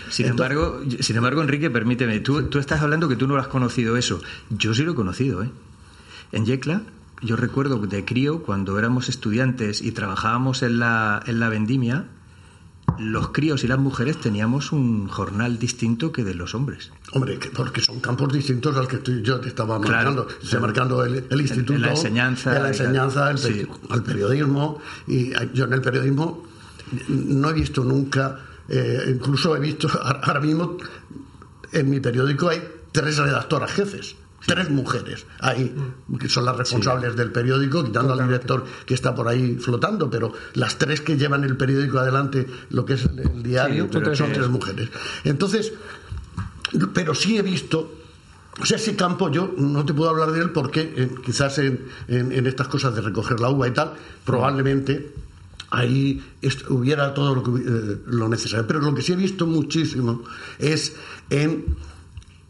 Sin embargo, sin embargo, Enrique, permíteme, tú, tú estás hablando que tú no lo has conocido eso. Yo sí lo he conocido, ¿eh? En Yecla yo recuerdo de crío, cuando éramos estudiantes y trabajábamos en la, en la vendimia, los críos y las mujeres teníamos un jornal distinto que de los hombres. Hombre, porque son campos distintos al que yo te estaba marcando. Estoy marcando el, instituto, la enseñanza, la enseñanza, el, periodismo. Y yo en el periodismo no he visto nunca, eh, incluso he visto, ahora mismo en mi periódico hay tres redactoras jefes tres mujeres ahí, que son las responsables del periódico, quitando al director que está por ahí flotando, pero las tres que llevan el periódico adelante, lo que es el, diario, son tres mujeres. Entonces, pero sí he visto o sea, ese campo yo no te puedo hablar de él porque eh, quizás en, en, estas cosas de recoger la uva y tal, probablemente ahí hubiera todo lo, que, eh, lo, necesario. Pero lo que sí he visto muchísimo es en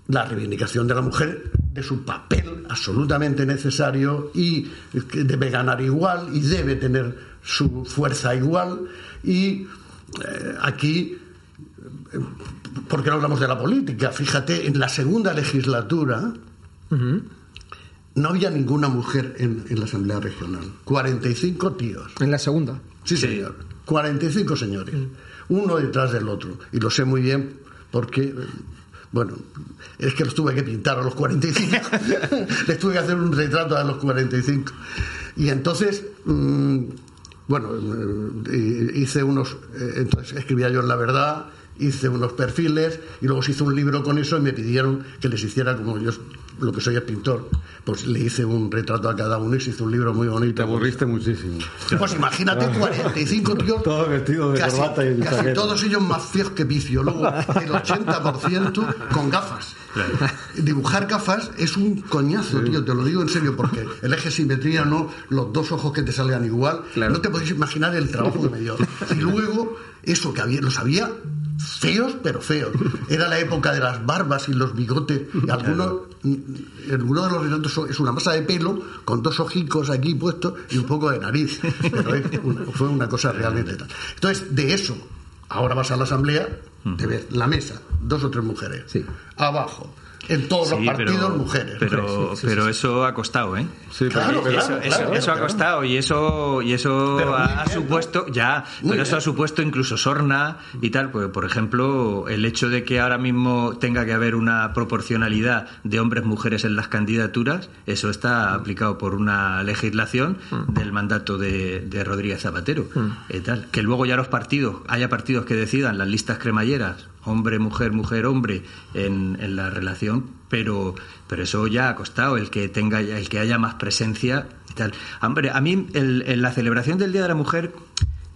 la reivindicación de la mujer de su papel absolutamente necesario y que debe ganar igual y debe tener su fuerza igual y eh, aquí eh, ¿por qué no hablamos de la política? Fíjate, en la segunda legislatura no había ninguna mujer en, la Asamblea Regional. 45 tíos. ¿En la segunda? Sí, señor. 45 señores. Uno detrás del otro. Y lo sé muy bien porque bueno, es que los tuve que pintar a los 45. Les tuve que hacer un retrato a los 45. Y entonces, mm, bueno, eh, hice unos. Eh, entonces escribía yo en La Verdad, hice unos perfiles y luego se hizo un libro con eso y me pidieron que les hiciera como yo lo que soy es pintor. Pues le hice un retrato a cada uno y se hizo un libro muy bonito. Te aburriste muchísimo. Pues imagínate 45 tíos todos vestidos de casi, corbata y casi todos ellos más feos que vicio. Luego el 80% con gafas. Dibujar gafas es un coñazo tío te lo digo en serio porque el eje simetría no los dos ojos que te salgan igual. No te podéis imaginar el trabajo que me dio. Y luego eso que había, los había feos, pero feos. Era la época de las barbas y los bigotes. Y algunos, alguno de los retratos es una masa de pelo con dos ojicos aquí puestos y un poco de nariz. Pero fue una cosa realmente tal. Entonces, de eso, ahora vas a la asamblea, te ves la mesa, dos o tres mujeres. Abajo, en todos los partidos mujeres. Pero, pero eso ha costado, ¿eh? Sí, claro, eso, ha costado y eso y eso ha, supuesto ya, pero eso ha supuesto incluso sorna y tal. Pues, por ejemplo, el hecho de que ahora mismo tenga que haber una proporcionalidad de hombres-mujeres en las candidaturas, eso está aplicado por una legislación mm. del mandato de, Rodríguez Zapatero. Mm. Eh, tal. Que luego ya los partidos, haya partidos que decidan las listas cremalleras hombre, mujer, mujer, hombre en, en, la relación, pero, pero eso ya ha costado, el que tenga el que haya más presencia y tal. Hombre, a mí en la celebración del Día de la Mujer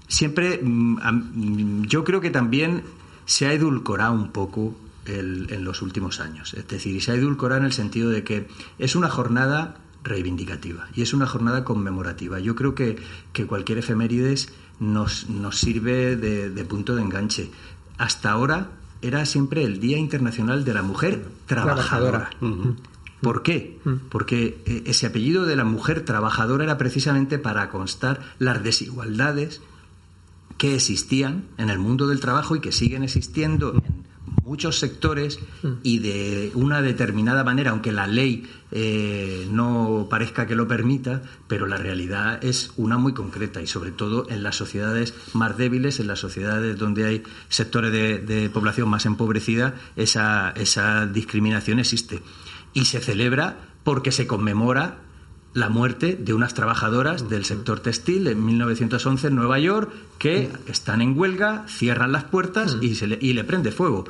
siempre mm, mm, yo creo que también se ha edulcorado un poco en los últimos años. Es decir, se ha edulcorado en el sentido de que es una jornada reivindicativa y es una jornada conmemorativa. Yo creo que, que cualquier efemérides nos, nos sirve de, de punto de enganche. Hasta ahora era siempre el Día Internacional de la Mujer Trabajadora. ¿Por qué? Porque eh, ese apellido de la mujer trabajadora era precisamente para constar las desigualdades que existían en el mundo del trabajo y que siguen existiendo en muchos sectores y de una determinada manera, aunque la ley eh, no parezca que lo permita, pero la realidad es una muy concreta y sobre todo en las sociedades más débiles, en las sociedades donde hay sectores de, población más empobrecida, esa, esa discriminación existe. Y se celebra porque se conmemora la muerte de unas trabajadoras del sector textil en 1911 en Nueva York que están en huelga, cierran las puertas y, se le, y le prende fuego.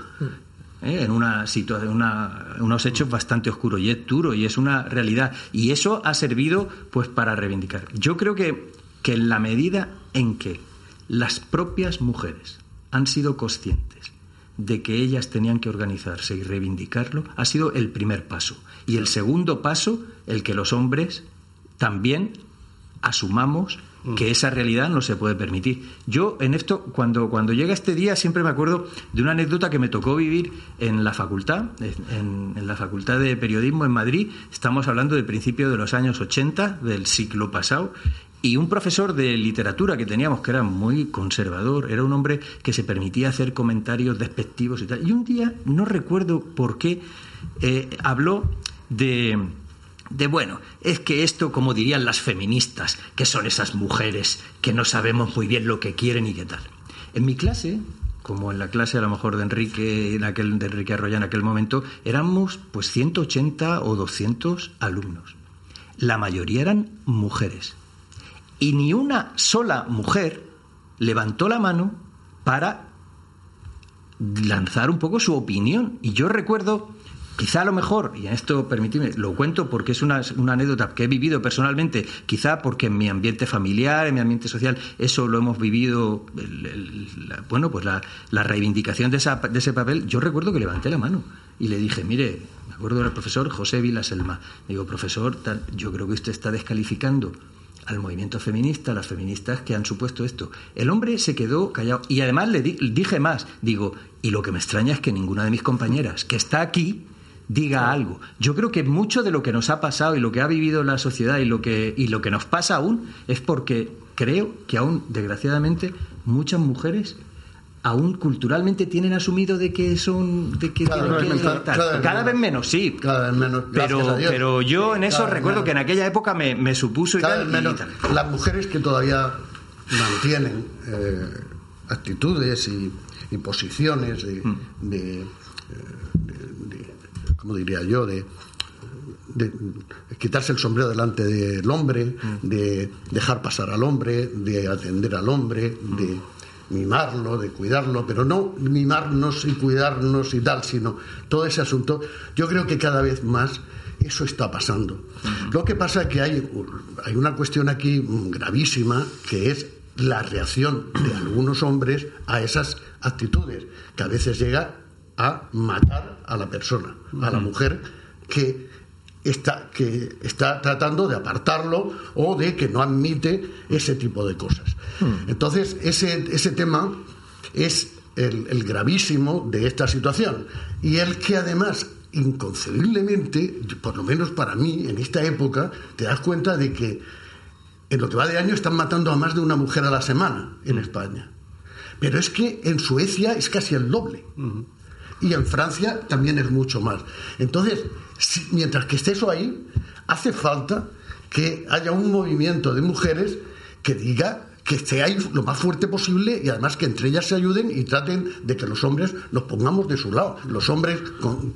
¿eh? en una situación, una, unos hechos bastante oscuros y es duro y es una realidad y eso ha servido pues para reivindicar. Yo creo que, que en la medida en que las propias mujeres han sido conscientes de que ellas tenían que organizarse y reivindicarlo, ha sido el primer paso. Y el segundo paso, el que los hombres también asumamos mm. que esa realidad no se puede permitir. Yo en esto, cuando, cuando llega este día, siempre me acuerdo de una anécdota que me tocó vivir en la facultad, en, la Facultad de Periodismo en Madrid. Estamos hablando de principios de los años 80, del siglo pasado, y un profesor de literatura que teníamos, que era muy conservador, era un hombre que se permitía hacer comentarios despectivos y tal. Y un día, no recuerdo por qué, eh, habló de de bueno, es que esto, como dirían las feministas, que son esas mujeres que no sabemos muy bien lo que quieren y qué tal. En mi clase, como en la clase a lo mejor de Enrique, en aquel, de Enrique Arroya en aquel momento, éramos pues 180 o 200 alumnos. La mayoría eran mujeres. Y ni una sola mujer levantó la mano para lanzar un poco su opinión. Y yo recuerdo Quizá a lo mejor, y en esto permíteme, lo cuento porque es una, anécdota que he vivido personalmente, quizá porque en mi ambiente familiar, en mi ambiente social, eso lo hemos vivido, bueno, pues la, reivindicación de, ese papel, yo recuerdo que levanté la mano y le dije, mire, me acuerdo del profesor José Vilaselma, digo, profesor, yo creo que usted está descalificando al movimiento feminista, a las feministas que han supuesto esto. El hombre se quedó callado y además le dije más, digo, y lo que me extraña es que ninguna de mis compañeras que está aquí diga algo. Yo creo que mucho de lo que nos ha pasado y lo que ha vivido la sociedad y lo que, y lo que nos pasa aún es porque creo que aún, desgraciadamente, muchas mujeres aún culturalmente tienen asumido de que son de que cada, vez, menos, cada, vez, menos, sí. Cada vez menos pero pero yo en eso recuerdo que en aquella época me, supuso y tal, menos, las mujeres que todavía mantienen eh, actitudes y, posiciones de, mm. eh, como diría yo, de, quitarse el sombrero delante del hombre, mm. de dejar pasar al hombre, de atender al hombre, de mimarlo, de cuidarlo, pero no mimarnos y cuidarnos y tal, sino todo ese asunto. Yo creo que cada vez más eso está pasando. Mm. Lo que pasa es que hay, hay una cuestión aquí gravísima, que es la reacción de algunos hombres a esas actitudes, que a veces llega a matar a la persona, a la mujer que está, que está tratando de apartarlo o de que no admite ese tipo de cosas. Hmm. Entonces, ese, ese tema es el, gravísimo de esta situación y el que además inconcebiblemente, por lo menos para mí, en esta época, te das cuenta de que en lo que va de año están matando a más de una mujer a la semana en España. Pero es que en Suecia es casi el doble. Y en Francia también es mucho más. Entonces, mientras que esté eso ahí, hace falta que haya un movimiento de mujeres que diga que esté ahí lo más fuerte posible y además que entre ellas se ayuden y traten de que los hombres nos pongamos de su lado. Los hombres con,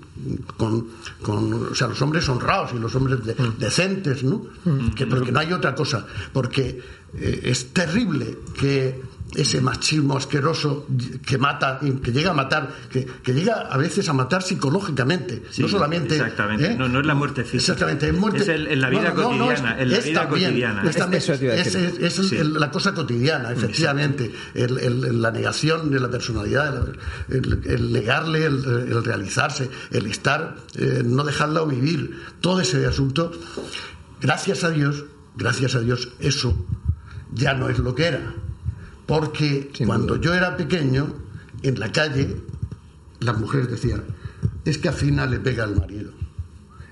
con, o sea, los hombres honrados y los hombres mm. decentes, ¿no? Mm. Que, porque no hay otra cosa. Porque eh, es terrible que ese machismo asqueroso que mata, que llega a matar, que, llega a veces a matar psicológicamente, no solamente. Exactamente, ¿eh? no, es la muerte física. Exactamente, es, muerte, es en la vida cotidiana. es, la vida cotidiana. Es, la cosa cotidiana, efectivamente. la negación de la personalidad, el, negarle, el, realizarse, el estar, eh, no dejarla vivir, todo ese asunto. Gracias a Dios, gracias a Dios, eso ya no es lo que era porque cuando yo era pequeño, en la calle, las mujeres decían, es que al final le pega al marido.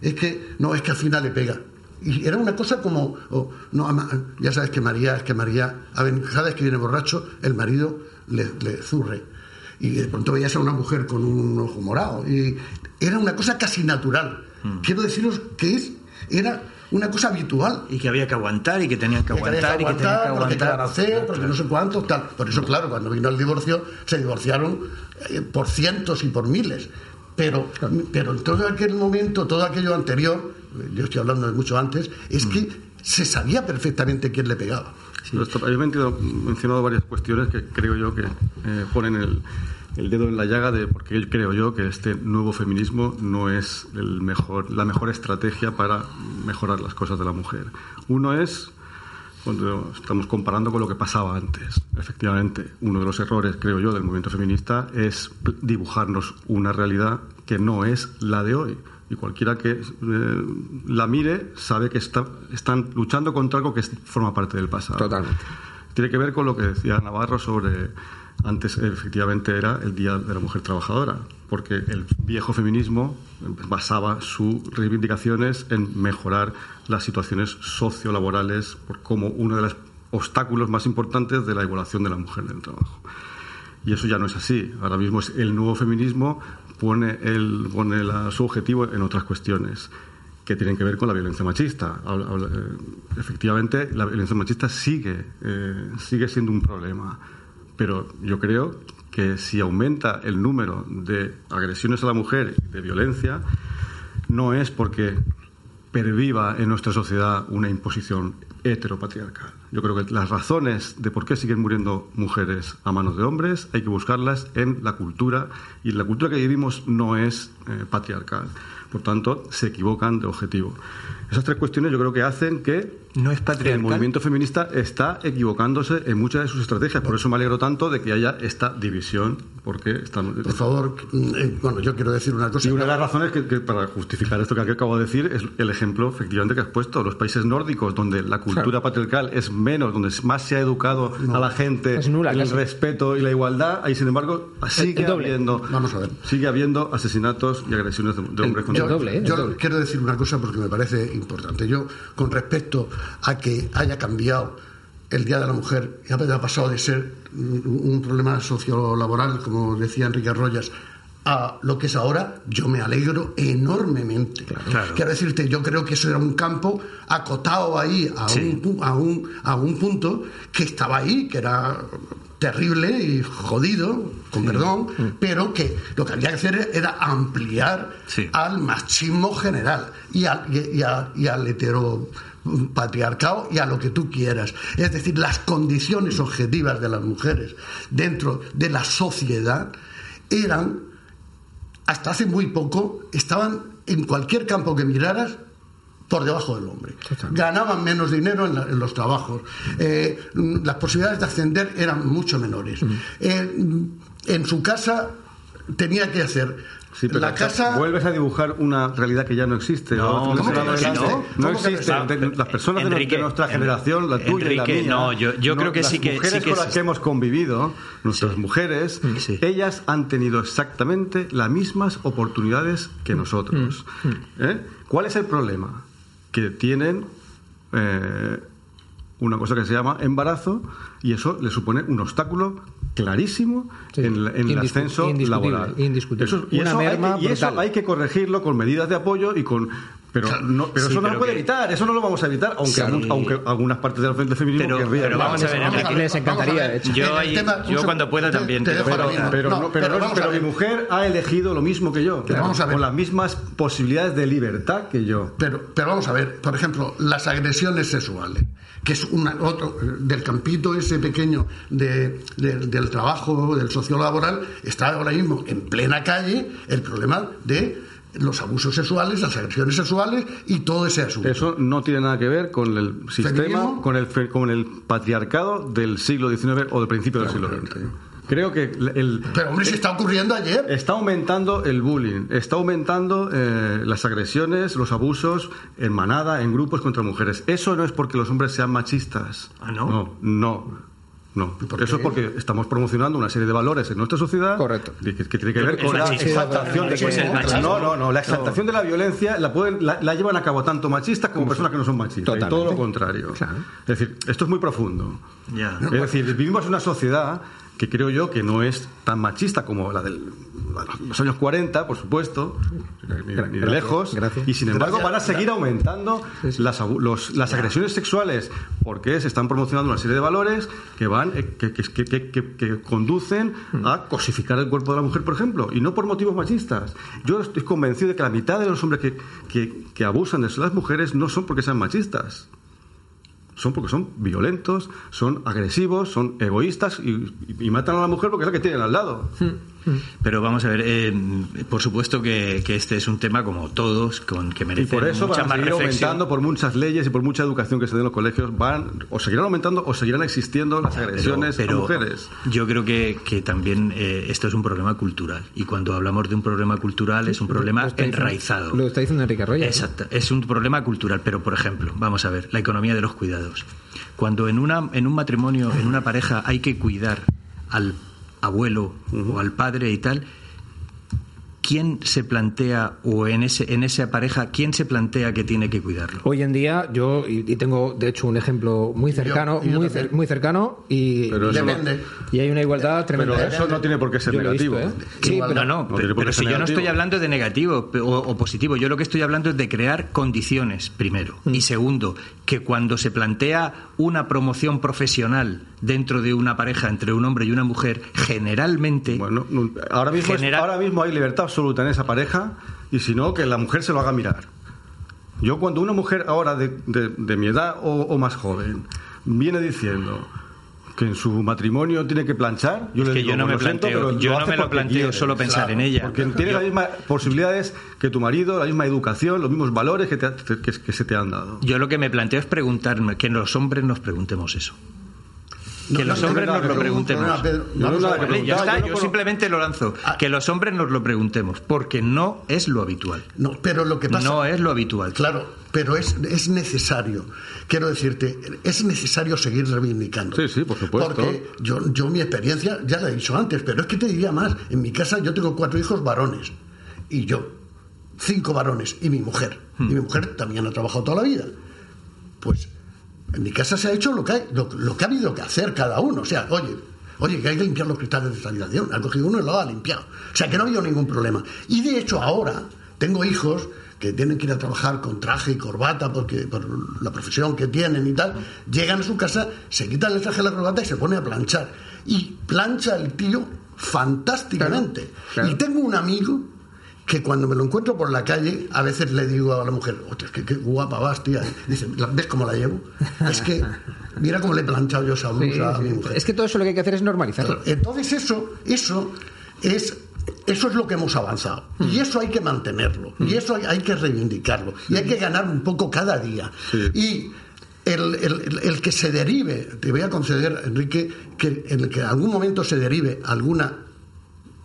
Es que, no, es que al final le pega. Y era una cosa como, oh, no, ya sabes que María, es que María, a ver, cada vez que viene borracho, el marido le, zurre. Y de pronto veías a una mujer con un ojo morado. Y era una cosa casi natural. Mm. Quiero deciros que es, era una cosa habitual. Y que había que aguantar y que tenían que, aguantar, y que tenían que aguantar. hacer, porque no sé cuántos, tal. Por eso, claro, cuando vino el divorcio, se divorciaron eh, por cientos y por miles. Pero, pero en todo aquel momento, todo aquello anterior, yo estoy hablando de mucho antes, es que se sabía perfectamente quién le pegaba. Sí. he mencionado varias cuestiones que creo yo que eh, ponen el, el dedo en la llaga de porque creo yo que este nuevo feminismo no es el mejor, la mejor estrategia para mejorar las cosas de la mujer. Uno es cuando estamos comparando con lo que pasaba antes. Efectivamente, uno de los errores, creo yo, del movimiento feminista es dibujarnos una realidad que no es la de hoy. Y cualquiera que eh, la mire sabe que está, están luchando contra algo que forma parte del pasado. Totalmente. Tiene que ver con lo que decía Navarro sobre antes efectivamente era el Día de la Mujer Trabajadora, porque el viejo feminismo basaba sus reivindicaciones en mejorar las situaciones sociolaborales como uno de los obstáculos más importantes de la igualación de la mujer en el trabajo. Y eso ya no es así. Ahora mismo es el nuevo feminismo pone, el, pone su objetivo en otras cuestiones que tienen que ver con la violencia machista. Eh, efectivamente, la violencia machista sigue, eh, sigue siendo un problema pero yo creo que si aumenta el número de agresiones a la mujer, de violencia, no es porque perviva en nuestra sociedad una imposición heteropatriarcal. Yo creo que las razones de por qué siguen muriendo mujeres a manos de hombres hay que buscarlas en la cultura y la cultura que vivimos no es eh, patriarcal. Por tanto, se equivocan de objetivo. Esas tres cuestiones yo creo que hacen que no es patriarcal. el movimiento feminista está equivocándose en muchas de sus estrategias. Por eso me alegro tanto de que haya esta división, porque están... Por favor, eh, bueno, yo quiero decir una cosa. Y una de las razones que, para justificar esto que acabo de decir es el ejemplo, efectivamente, que has puesto. Los países nórdicos, donde la cultura patriarcal es menos, donde más se ha educado a la gente el respeto y la igualdad, ahí, sin embargo, sigue habiendo... Vamos a ver. Sigue habiendo asesinatos y agresiones de, hombres contra yo, yo quiero decir una cosa porque me parece importante. Yo, con respecto a que haya cambiado el Día de la Mujer y ha pasado de ser un problema sociolaboral, como decía Enrique Arroyas, a lo que es ahora, yo me alegro enormemente. Quiero decirte, yo creo que eso era un campo acotado ahí a, un, a, un, a un punto que estaba ahí, que era terrible y jodido, con perdón, mm. pero que lo que había que hacer era ampliar al machismo general y al, y, y al heteropatriarcado y a lo que tú quieras. Es decir, las condiciones objetivas de las mujeres dentro de la sociedad eran, hasta hace muy poco, estaban en cualquier campo que miraras, por debajo del hombre. Ganaban menos dinero en, los trabajos. Eh, las posibilidades de ascender eran mucho menores. Eh, en su casa tenía que hacer la casa vuelves a dibujar una realidad que ya no existe. No, no, no, existe. las personas de, nuestra generación la tuya y la mía no yo, yo creo que sí que las mujeres con las que hemos convivido nuestras mujeres ellas han tenido exactamente las mismas oportunidades que nosotros ¿Eh? ¿cuál es el problema? que tienen eh, una cosa que se llama embarazo y eso le supone un obstáculo clarísimo en, el ascenso laboral. Indiscutible. y, eso hay que, corregirlo con medidas de apoyo y con pero, no, pero eso no lo puede evitar, eso no lo vamos a evitar, aunque, aunque algunas partes del frente feminismo pero, pero vamos a ver, aquí les encantaría. Yo, cuando pueda también. pero, pero, mi mujer ha elegido lo mismo que yo, con las mismas posibilidades de libertad que yo. Pero, pero vamos a ver, por ejemplo, las agresiones sexuales que es una, otro, del campito ese pequeño de, del trabajo, del sociolaboral, está ahora mismo en plena calle el problema de los abusos sexuales, las agresiones sexuales y todo ese asunto. Eso no tiene nada que ver con el sistema, con el, con el patriarcado del siglo XIX o del principio del siglo XX. Creo que el... Pero hombre, se está ocurriendo ayer. Está aumentando el bullying, está aumentando eh, las agresiones, los abusos en manada, en grupos contra mujeres. Eso no es porque los hombres sean machistas. Ah, no. No, no. No, eso es porque estamos promocionando una serie de valores en nuestra sociedad Correcto. Que, tiene que ver con la exaltación de No, no, no, la exaltación de la violencia la, pueden, la, llevan a cabo tanto machistas como personas que no son machistas. Y todo lo contrario. Es decir, esto es muy profundo. Es decir, vivimos en una sociedad que creo yo que no es tan machista como la de los años 40, por supuesto, ni, de lejos, y sin embargo van a seguir aumentando las, las agresiones sexuales porque se están promocionando una serie de valores que van eh, que, que, conducen mm. a cosificar el cuerpo de la mujer, por ejemplo, y no por motivos machistas. Yo estoy convencido de que la mitad de los hombres que abusan de las mujeres no son porque sean machistas son porque son violentos, son agresivos, son egoístas y, matan a la mujer porque es la que tienen al lado. Hmm. Pero vamos a ver, eh, por supuesto que, este es un tema como todos, con, que merece y por eso van a seguir aumentando por muchas leyes y por mucha educación que se dé en los colegios, van o seguirán aumentando o seguirán existiendo las agresiones a mujeres. Yo creo que, que también eh, esto es un problema cultural y cuando hablamos de un problema cultural es un problema enraizado. lo está diciendo Enrique Arroyo. Exacto, es un problema cultural, pero por ejemplo, vamos a ver, la economía de los cuidados. Cuando en, una, en un matrimonio, en una pareja, hay que cuidar al abuelo o al padre y tal, ¿quién se plantea, o en, ese, en esa pareja, quién se plantea que tiene que cuidarlo? Hoy en día, yo, y, tengo de hecho un ejemplo muy cercano, muy, muy cercano, y, Depende. y hay una igualdad tremenda. Pero eso no tiene por qué ser negativo. ¿eh? Sí, pero, no, pero, si yo no estoy hablando de negativo o, positivo, yo lo que estoy hablando es de crear condiciones, primero. Mm. Y segundo, que cuando se plantea una promoción profesional dentro de una pareja entre un hombre y una mujer, generalmente. Bueno, ahora mismo, ahora mismo hay libertad absoluta en esa pareja y si no, que la mujer se lo haga mirar. Yo cuando una mujer ahora de, de, mi edad o, más joven viene diciendo que en su matrimonio tiene que planchar, yo le digo, que yo no me planteo, yo no me lo planteo solo pensar en ella. Porque tiene las mismas posibilidades que tu marido, la misma educación, los mismos valores que, que se te han dado. Yo lo que me planteo es preguntarme, que los hombres nos preguntemos eso que los hombres nos lo preguntemos. ya está, yo simplemente lo lanzo. Ah. Que los hombres nos lo preguntemos, porque no es lo habitual. No, pero lo que pasa. No es lo habitual. Claro, pero es, es necesario. Quiero decirte, es necesario seguir reivindicando. Sí, sí, por supuesto. Porque yo, yo mi experiencia, ya la he dicho antes, pero es que te diría más. En mi casa yo tengo cuatro hijos varones. Y yo, cinco varones, y mi mujer. Y mi hmm. mujer también ha trabajado toda la vida. Pues en mi casa se ha hecho lo que, lo, que ha habido que hacer cada uno. O sea, oye, oye, que hay que limpiar los cristales de esta habitación. Ha cogido uno y lo ha limpiado. O sea, que no ha habido ningún problema. Y de hecho, ahora tengo hijos que tienen que ir a trabajar con traje y corbata porque por la profesión que tienen y tal, llegan a su casa, se quitan el traje y la corbata y se pone a planchar. Y plancha el tío fantásticamente. Y tengo un amigo que cuando me lo encuentro por la calle, a veces le digo a la mujer, qué, qué guapa vas, tía. Dice, ¿ves cómo la llevo? Es que, mira cómo le he planchado yo esa blusa a mi mujer. Es que todo eso lo que hay que hacer es normalizarlo. Entonces eso, eso es eso es lo que hemos avanzado. Y eso hay que mantenerlo. Y eso hay, que reivindicarlo. Y hay que ganar un poco cada día. Y el, el, que se derive, te voy a conceder, Enrique, que en el que en algún momento se derive alguna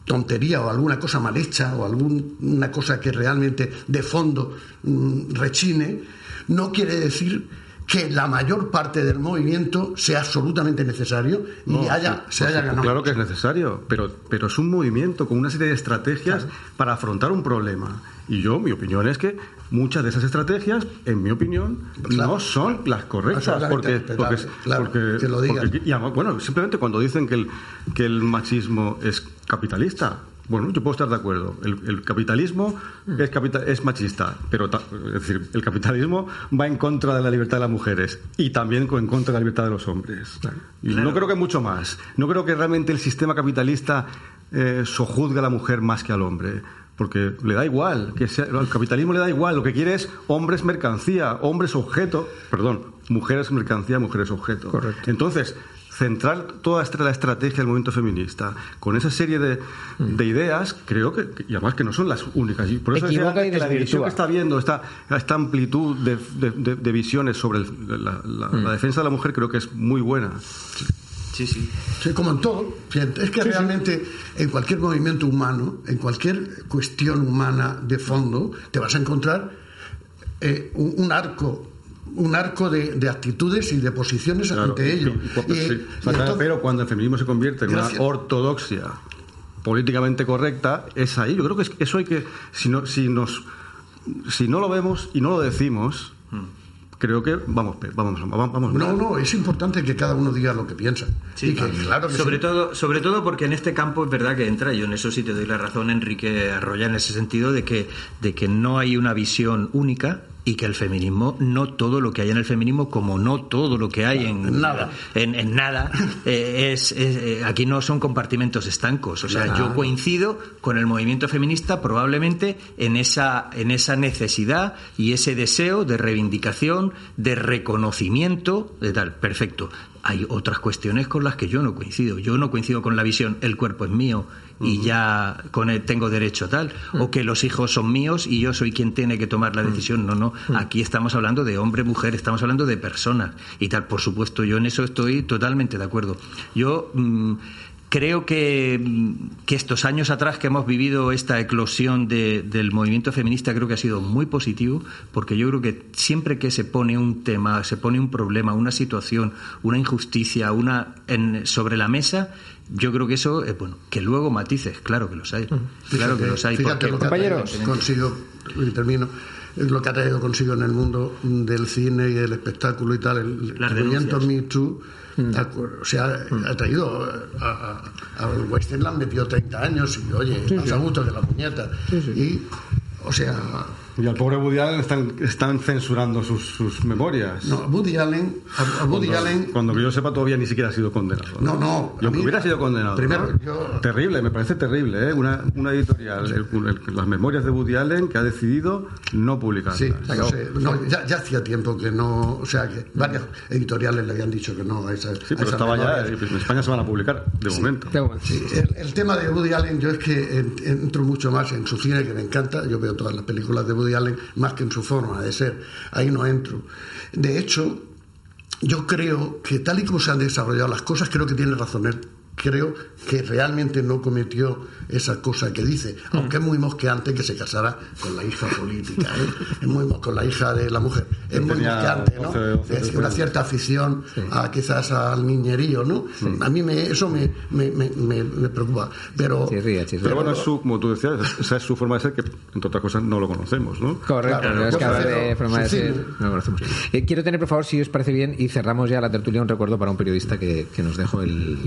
tontería o alguna cosa mal hecha o alguna cosa que realmente de fondo mm, rechine, no quiere decir que la mayor parte del movimiento sea absolutamente necesario y haya, se haya ganado. Claro que es necesario, pero, pero es un movimiento con una serie de estrategias para afrontar un problema. Y yo, mi opinión es que muchas de esas estrategias, en mi opinión, no son las correctas. Porque, porque, porque, lo bueno, simplemente cuando dicen que el, que el machismo es capitalista, bueno, yo puedo estar de acuerdo. El, capitalismo es, es machista, pero es decir, el capitalismo va en contra de la libertad de las mujeres y también en contra de la libertad de los hombres. Y no creo que mucho más. No creo que realmente el sistema capitalista eh, sojuzgue a la mujer más que al hombre. Porque le da igual, que sea, el capitalismo le da igual, lo que quiere es hombres mercancía, hombres objeto, perdón, mujeres mercancía, mujeres objeto. Correcto. Entonces, centrar toda la estrategia del movimiento feminista con esa serie de, de ideas, creo que, y además que no son las únicas. Y por eso decía que la división que está viendo, esta, esta amplitud de, de, visiones sobre la, la, defensa de la mujer, creo que es muy buena. Sí, sí. Sí, como en todo. Es que realmente en cualquier movimiento humano, en cualquier cuestión humana de fondo, te vas a encontrar eh, un arco un arco de, actitudes y de posiciones ante ello. pero cuando el feminismo se convierte en una ortodoxia políticamente correcta, es ahí. Yo creo que eso hay que, si no, si nos, si no lo vemos y no lo decimos, creo que vamos, vamos, vamos, No, no, es importante que cada uno diga lo que piensa. Sí, claro. sobre todo, sobre todo porque en este campo es verdad que entra. Yo en eso sí te doy la razón, Enrique Arroya, en ese sentido de que de que no hay una visión única y que el feminismo, no todo lo que hay en el feminismo, como no todo lo que hay en nada, en, nada eh, es, eh, aquí no son compartimentos estancos. O sea, yo coincido con el movimiento feminista probablemente en esa, en esa necesidad y ese deseo de reivindicación, de reconocimiento, de tal. Perfecto. Hay otras cuestiones con las que yo no coincido. Yo no coincido con la visión el cuerpo es mío y ya con él tengo derecho tal, o que los hijos son míos y yo soy quien tiene que tomar la decisión. No, no, aquí estamos hablando de hombre, mujer, estamos hablando de personas y tal. Por supuesto, yo en eso estoy totalmente de acuerdo. Yo. Mm, creo que, que, estos años atrás que hemos vivido esta eclosión del movimiento feminista creo que ha sido muy positivo porque yo creo que siempre que se pone un tema, se pone un problema, una situación, una injusticia, una en, sobre la mesa, yo creo que eso, es bueno, que luego matices, claro que los hay. claro que los hay. Fíjate lo que compañeros, consigo, y termino, lo que ha traído consigo en el mundo del cine y del espectáculo y tal, el, movimiento Me Too. o sea, ha traído a, a, Western le han metido 30 años y oye, sí, a gusto de la puñeta. Y, o sea, y al pobre Woody Allen están, están censurando sus, sus memorias. No, Woody Allen, a, Woody cuando, Allen... Cuando yo sepa todavía ni siquiera ha sido condenado. No, no. Yo hubiera sido condenado. Primero, Terrible, me parece terrible, ¿eh? Una, una editorial, las memorias de Woody Allen que ha decidido no publicarlas. Sí, no, ya, ya, hacía tiempo que no... O sea, que varias editoriales le habían dicho que no a esa Sí, pero estaba ya... En España se van a publicar, de momento. Sí, el, el, tema de Woody Allen, yo es que entro mucho más en su cine, que me encanta. Yo veo todas las películas de Woody Más que en su forma de ser. Ahí no entro. De hecho, yo creo que tal y como se han desarrollado las cosas, creo que tiene razón él creo que realmente no cometió esa cosa que dice, aunque es muy mosqueante que se casara con la hija política, ¿eh? es muy con la hija de la mujer, es muy mosqueante, ¿no? es una cierta afición a quizás al niñerío, ¿no? A mí me, eso me, me, me, preocupa, pero, pero bueno, es su, como tú decías, esa es su forma de ser que, entre otras cosas, no lo conocemos, ¿no? Correcto, es que de forma de ser no lo conocemos. Eh, quiero tener, por favor, si os parece bien, y cerramos ya la tertulia, un recuerdo para un periodista que, que nos dejó el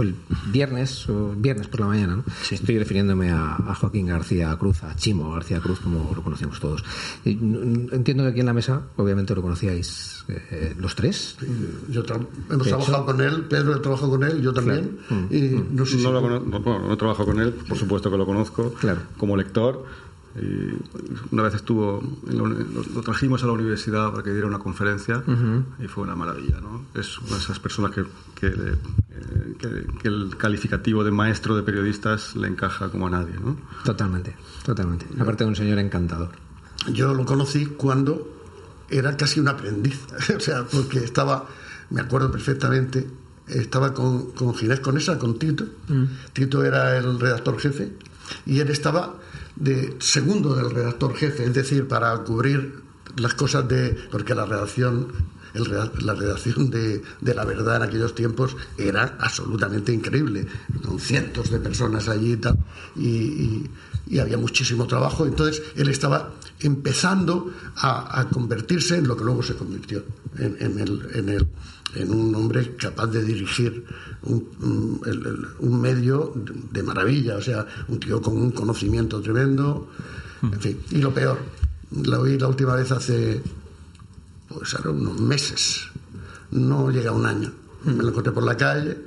fue el viernes o viernes por la mañana, ¿no? Estoy refiriéndome a, Joaquín García Cruz, a Chimo García Cruz, como lo conocemos todos. Entiendo que aquí en la mesa, obviamente lo conocíais eh, los tres. Yo hemos trabajado con él, Pedro he trabajado con él, yo también. Y mm. no sé no, no he trabajado con él, por supuesto que lo conozco claro. como lector una vez estuvo, lo, trajimos a la universidad para que diera una conferencia y fue una maravilla. ¿no? Es una de esas personas que, eh, que, que, el calificativo de maestro de periodistas le encaja como a nadie. ¿no? Totalmente, totalmente. Aparte de un señor encantador. Yo lo conocí cuando era casi un aprendiz, o sea, porque estaba, me acuerdo perfectamente, estaba con, con Ginés Conesa, con Tito. Mm. Tito era el redactor jefe y él estaba de segundo del redactor jefe, es decir, para cubrir las cosas de... porque la redacción la redacción de, La Verdad en aquellos tiempos era absolutamente increíble, con cientos de personas allí y y, había muchísimo trabajo. Entonces él estaba empezando a, convertirse en lo que luego se convirtió, en, el, en, un hombre capaz de dirigir un, un, medio de maravilla, o sea, un tío con un conocimiento tremendo, en fin. Y lo peor, lo oí la última vez hace pues ahora unos meses, no llega un año. Me lo encontré por la calle.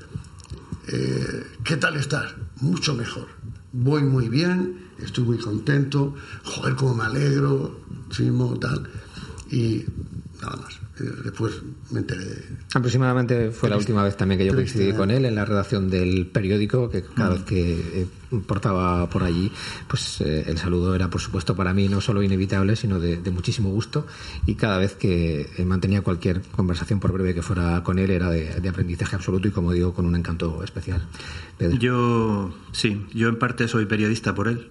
Eh, ¿Qué tal estás? Mucho mejor. Voy muy bien, estoy muy contento. Joder, cómo me alegro, Simo, tal. Y nada más. Eh, después me enteré. Aproximadamente fue la última vez también que yo coincidí con él en la redacción del periódico, que cada vez que eh, portaba por allí, pues eh, el saludo era, por supuesto, para mí no solo inevitable, sino de, muchísimo gusto. Y cada vez que mantenía cualquier conversación, por breve que fuera con él, era de, de aprendizaje absoluto y, como digo, con un encanto especial. Yo, sí, yo en parte soy periodista por él,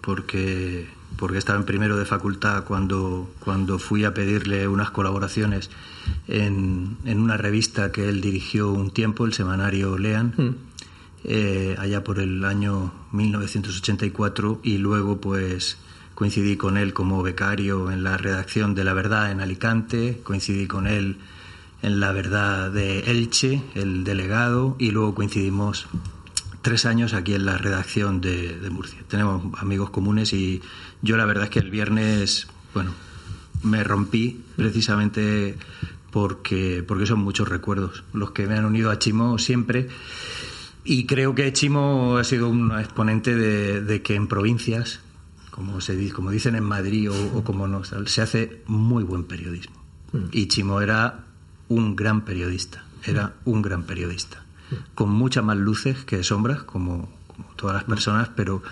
porque porque estaba en primero de facultad cuando, cuando fui a pedirle unas colaboraciones en, en una revista que él dirigió un tiempo, el semanario Lean, mm. eh, allá por el año 1984, y luego pues coincidí con él como becario en la redacción de La Verdad en Alicante, coincidí con él en La Verdad de Elche, el delegado, y luego coincidimos tres años aquí en la redacción de, de Murcia. Tenemos amigos comunes y yo la verdad es que el viernes, bueno, me rompí precisamente porque, porque son muchos recuerdos los que me han unido a Chimo siempre. Y creo que Chimo ha sido un exponente de, que en provincias, como, se, como dicen en Madrid o, como no, se hace muy buen periodismo. Mm. Y Chimo era un gran periodista, era un gran periodista, con muchas más luces que sombras, como, como todas las personas, pero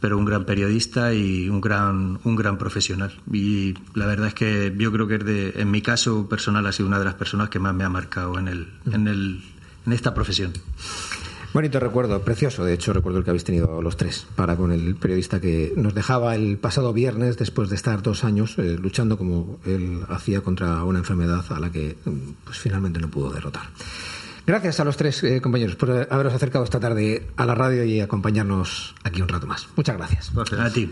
pero un gran periodista y un gran, un gran profesional. Y la verdad es que yo creo que de, en mi caso personal ha sido una de las personas que más me ha marcado en, el, en, el, en esta profesión. Bonito recuerdo, precioso, de hecho, recuerdo el que habéis tenido los tres, para con el periodista que nos dejaba el pasado viernes después de estar dos años eh, luchando como él hacía contra una enfermedad a la que pues, finalmente no pudo derrotar. Gracias a los tres eh, compañeros por haberos acercado esta tarde a la radio y acompañarnos aquí un rato más. Muchas gracias. A, ti,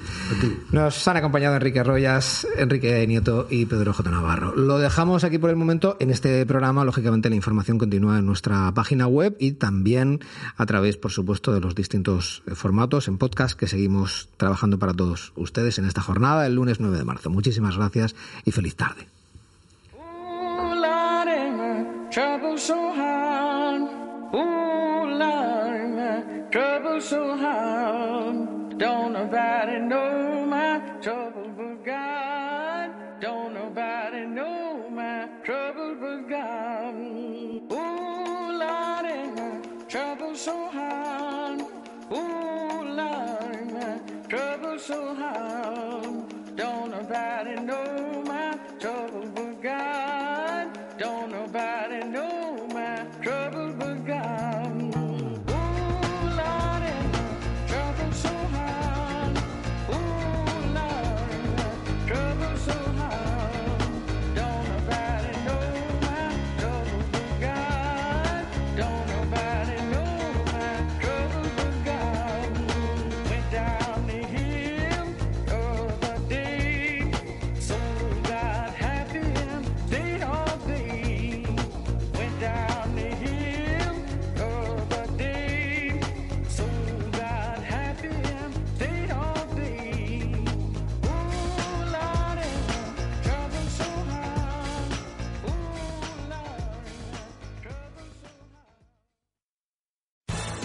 Nos han acompañado Enrique Royas, Enrique Nieto y Pedro J. Navarro. Lo dejamos aquí por el momento. En este programa, lógicamente, la información continúa en nuestra página web y también a través, por supuesto, de los distintos eh, formatos en podcast que seguimos trabajando para todos ustedes en esta jornada, el lunes 9 de marzo. Muchísimas gracias y feliz tarde. Ooh, Lord, my trouble so hard. Don't nobody know my trouble but God. Don't nobody know my trouble but God. Ooh, Lord, my trouble so hard. Ooh, Lord, my trouble so hard. Don't nobody know my trouble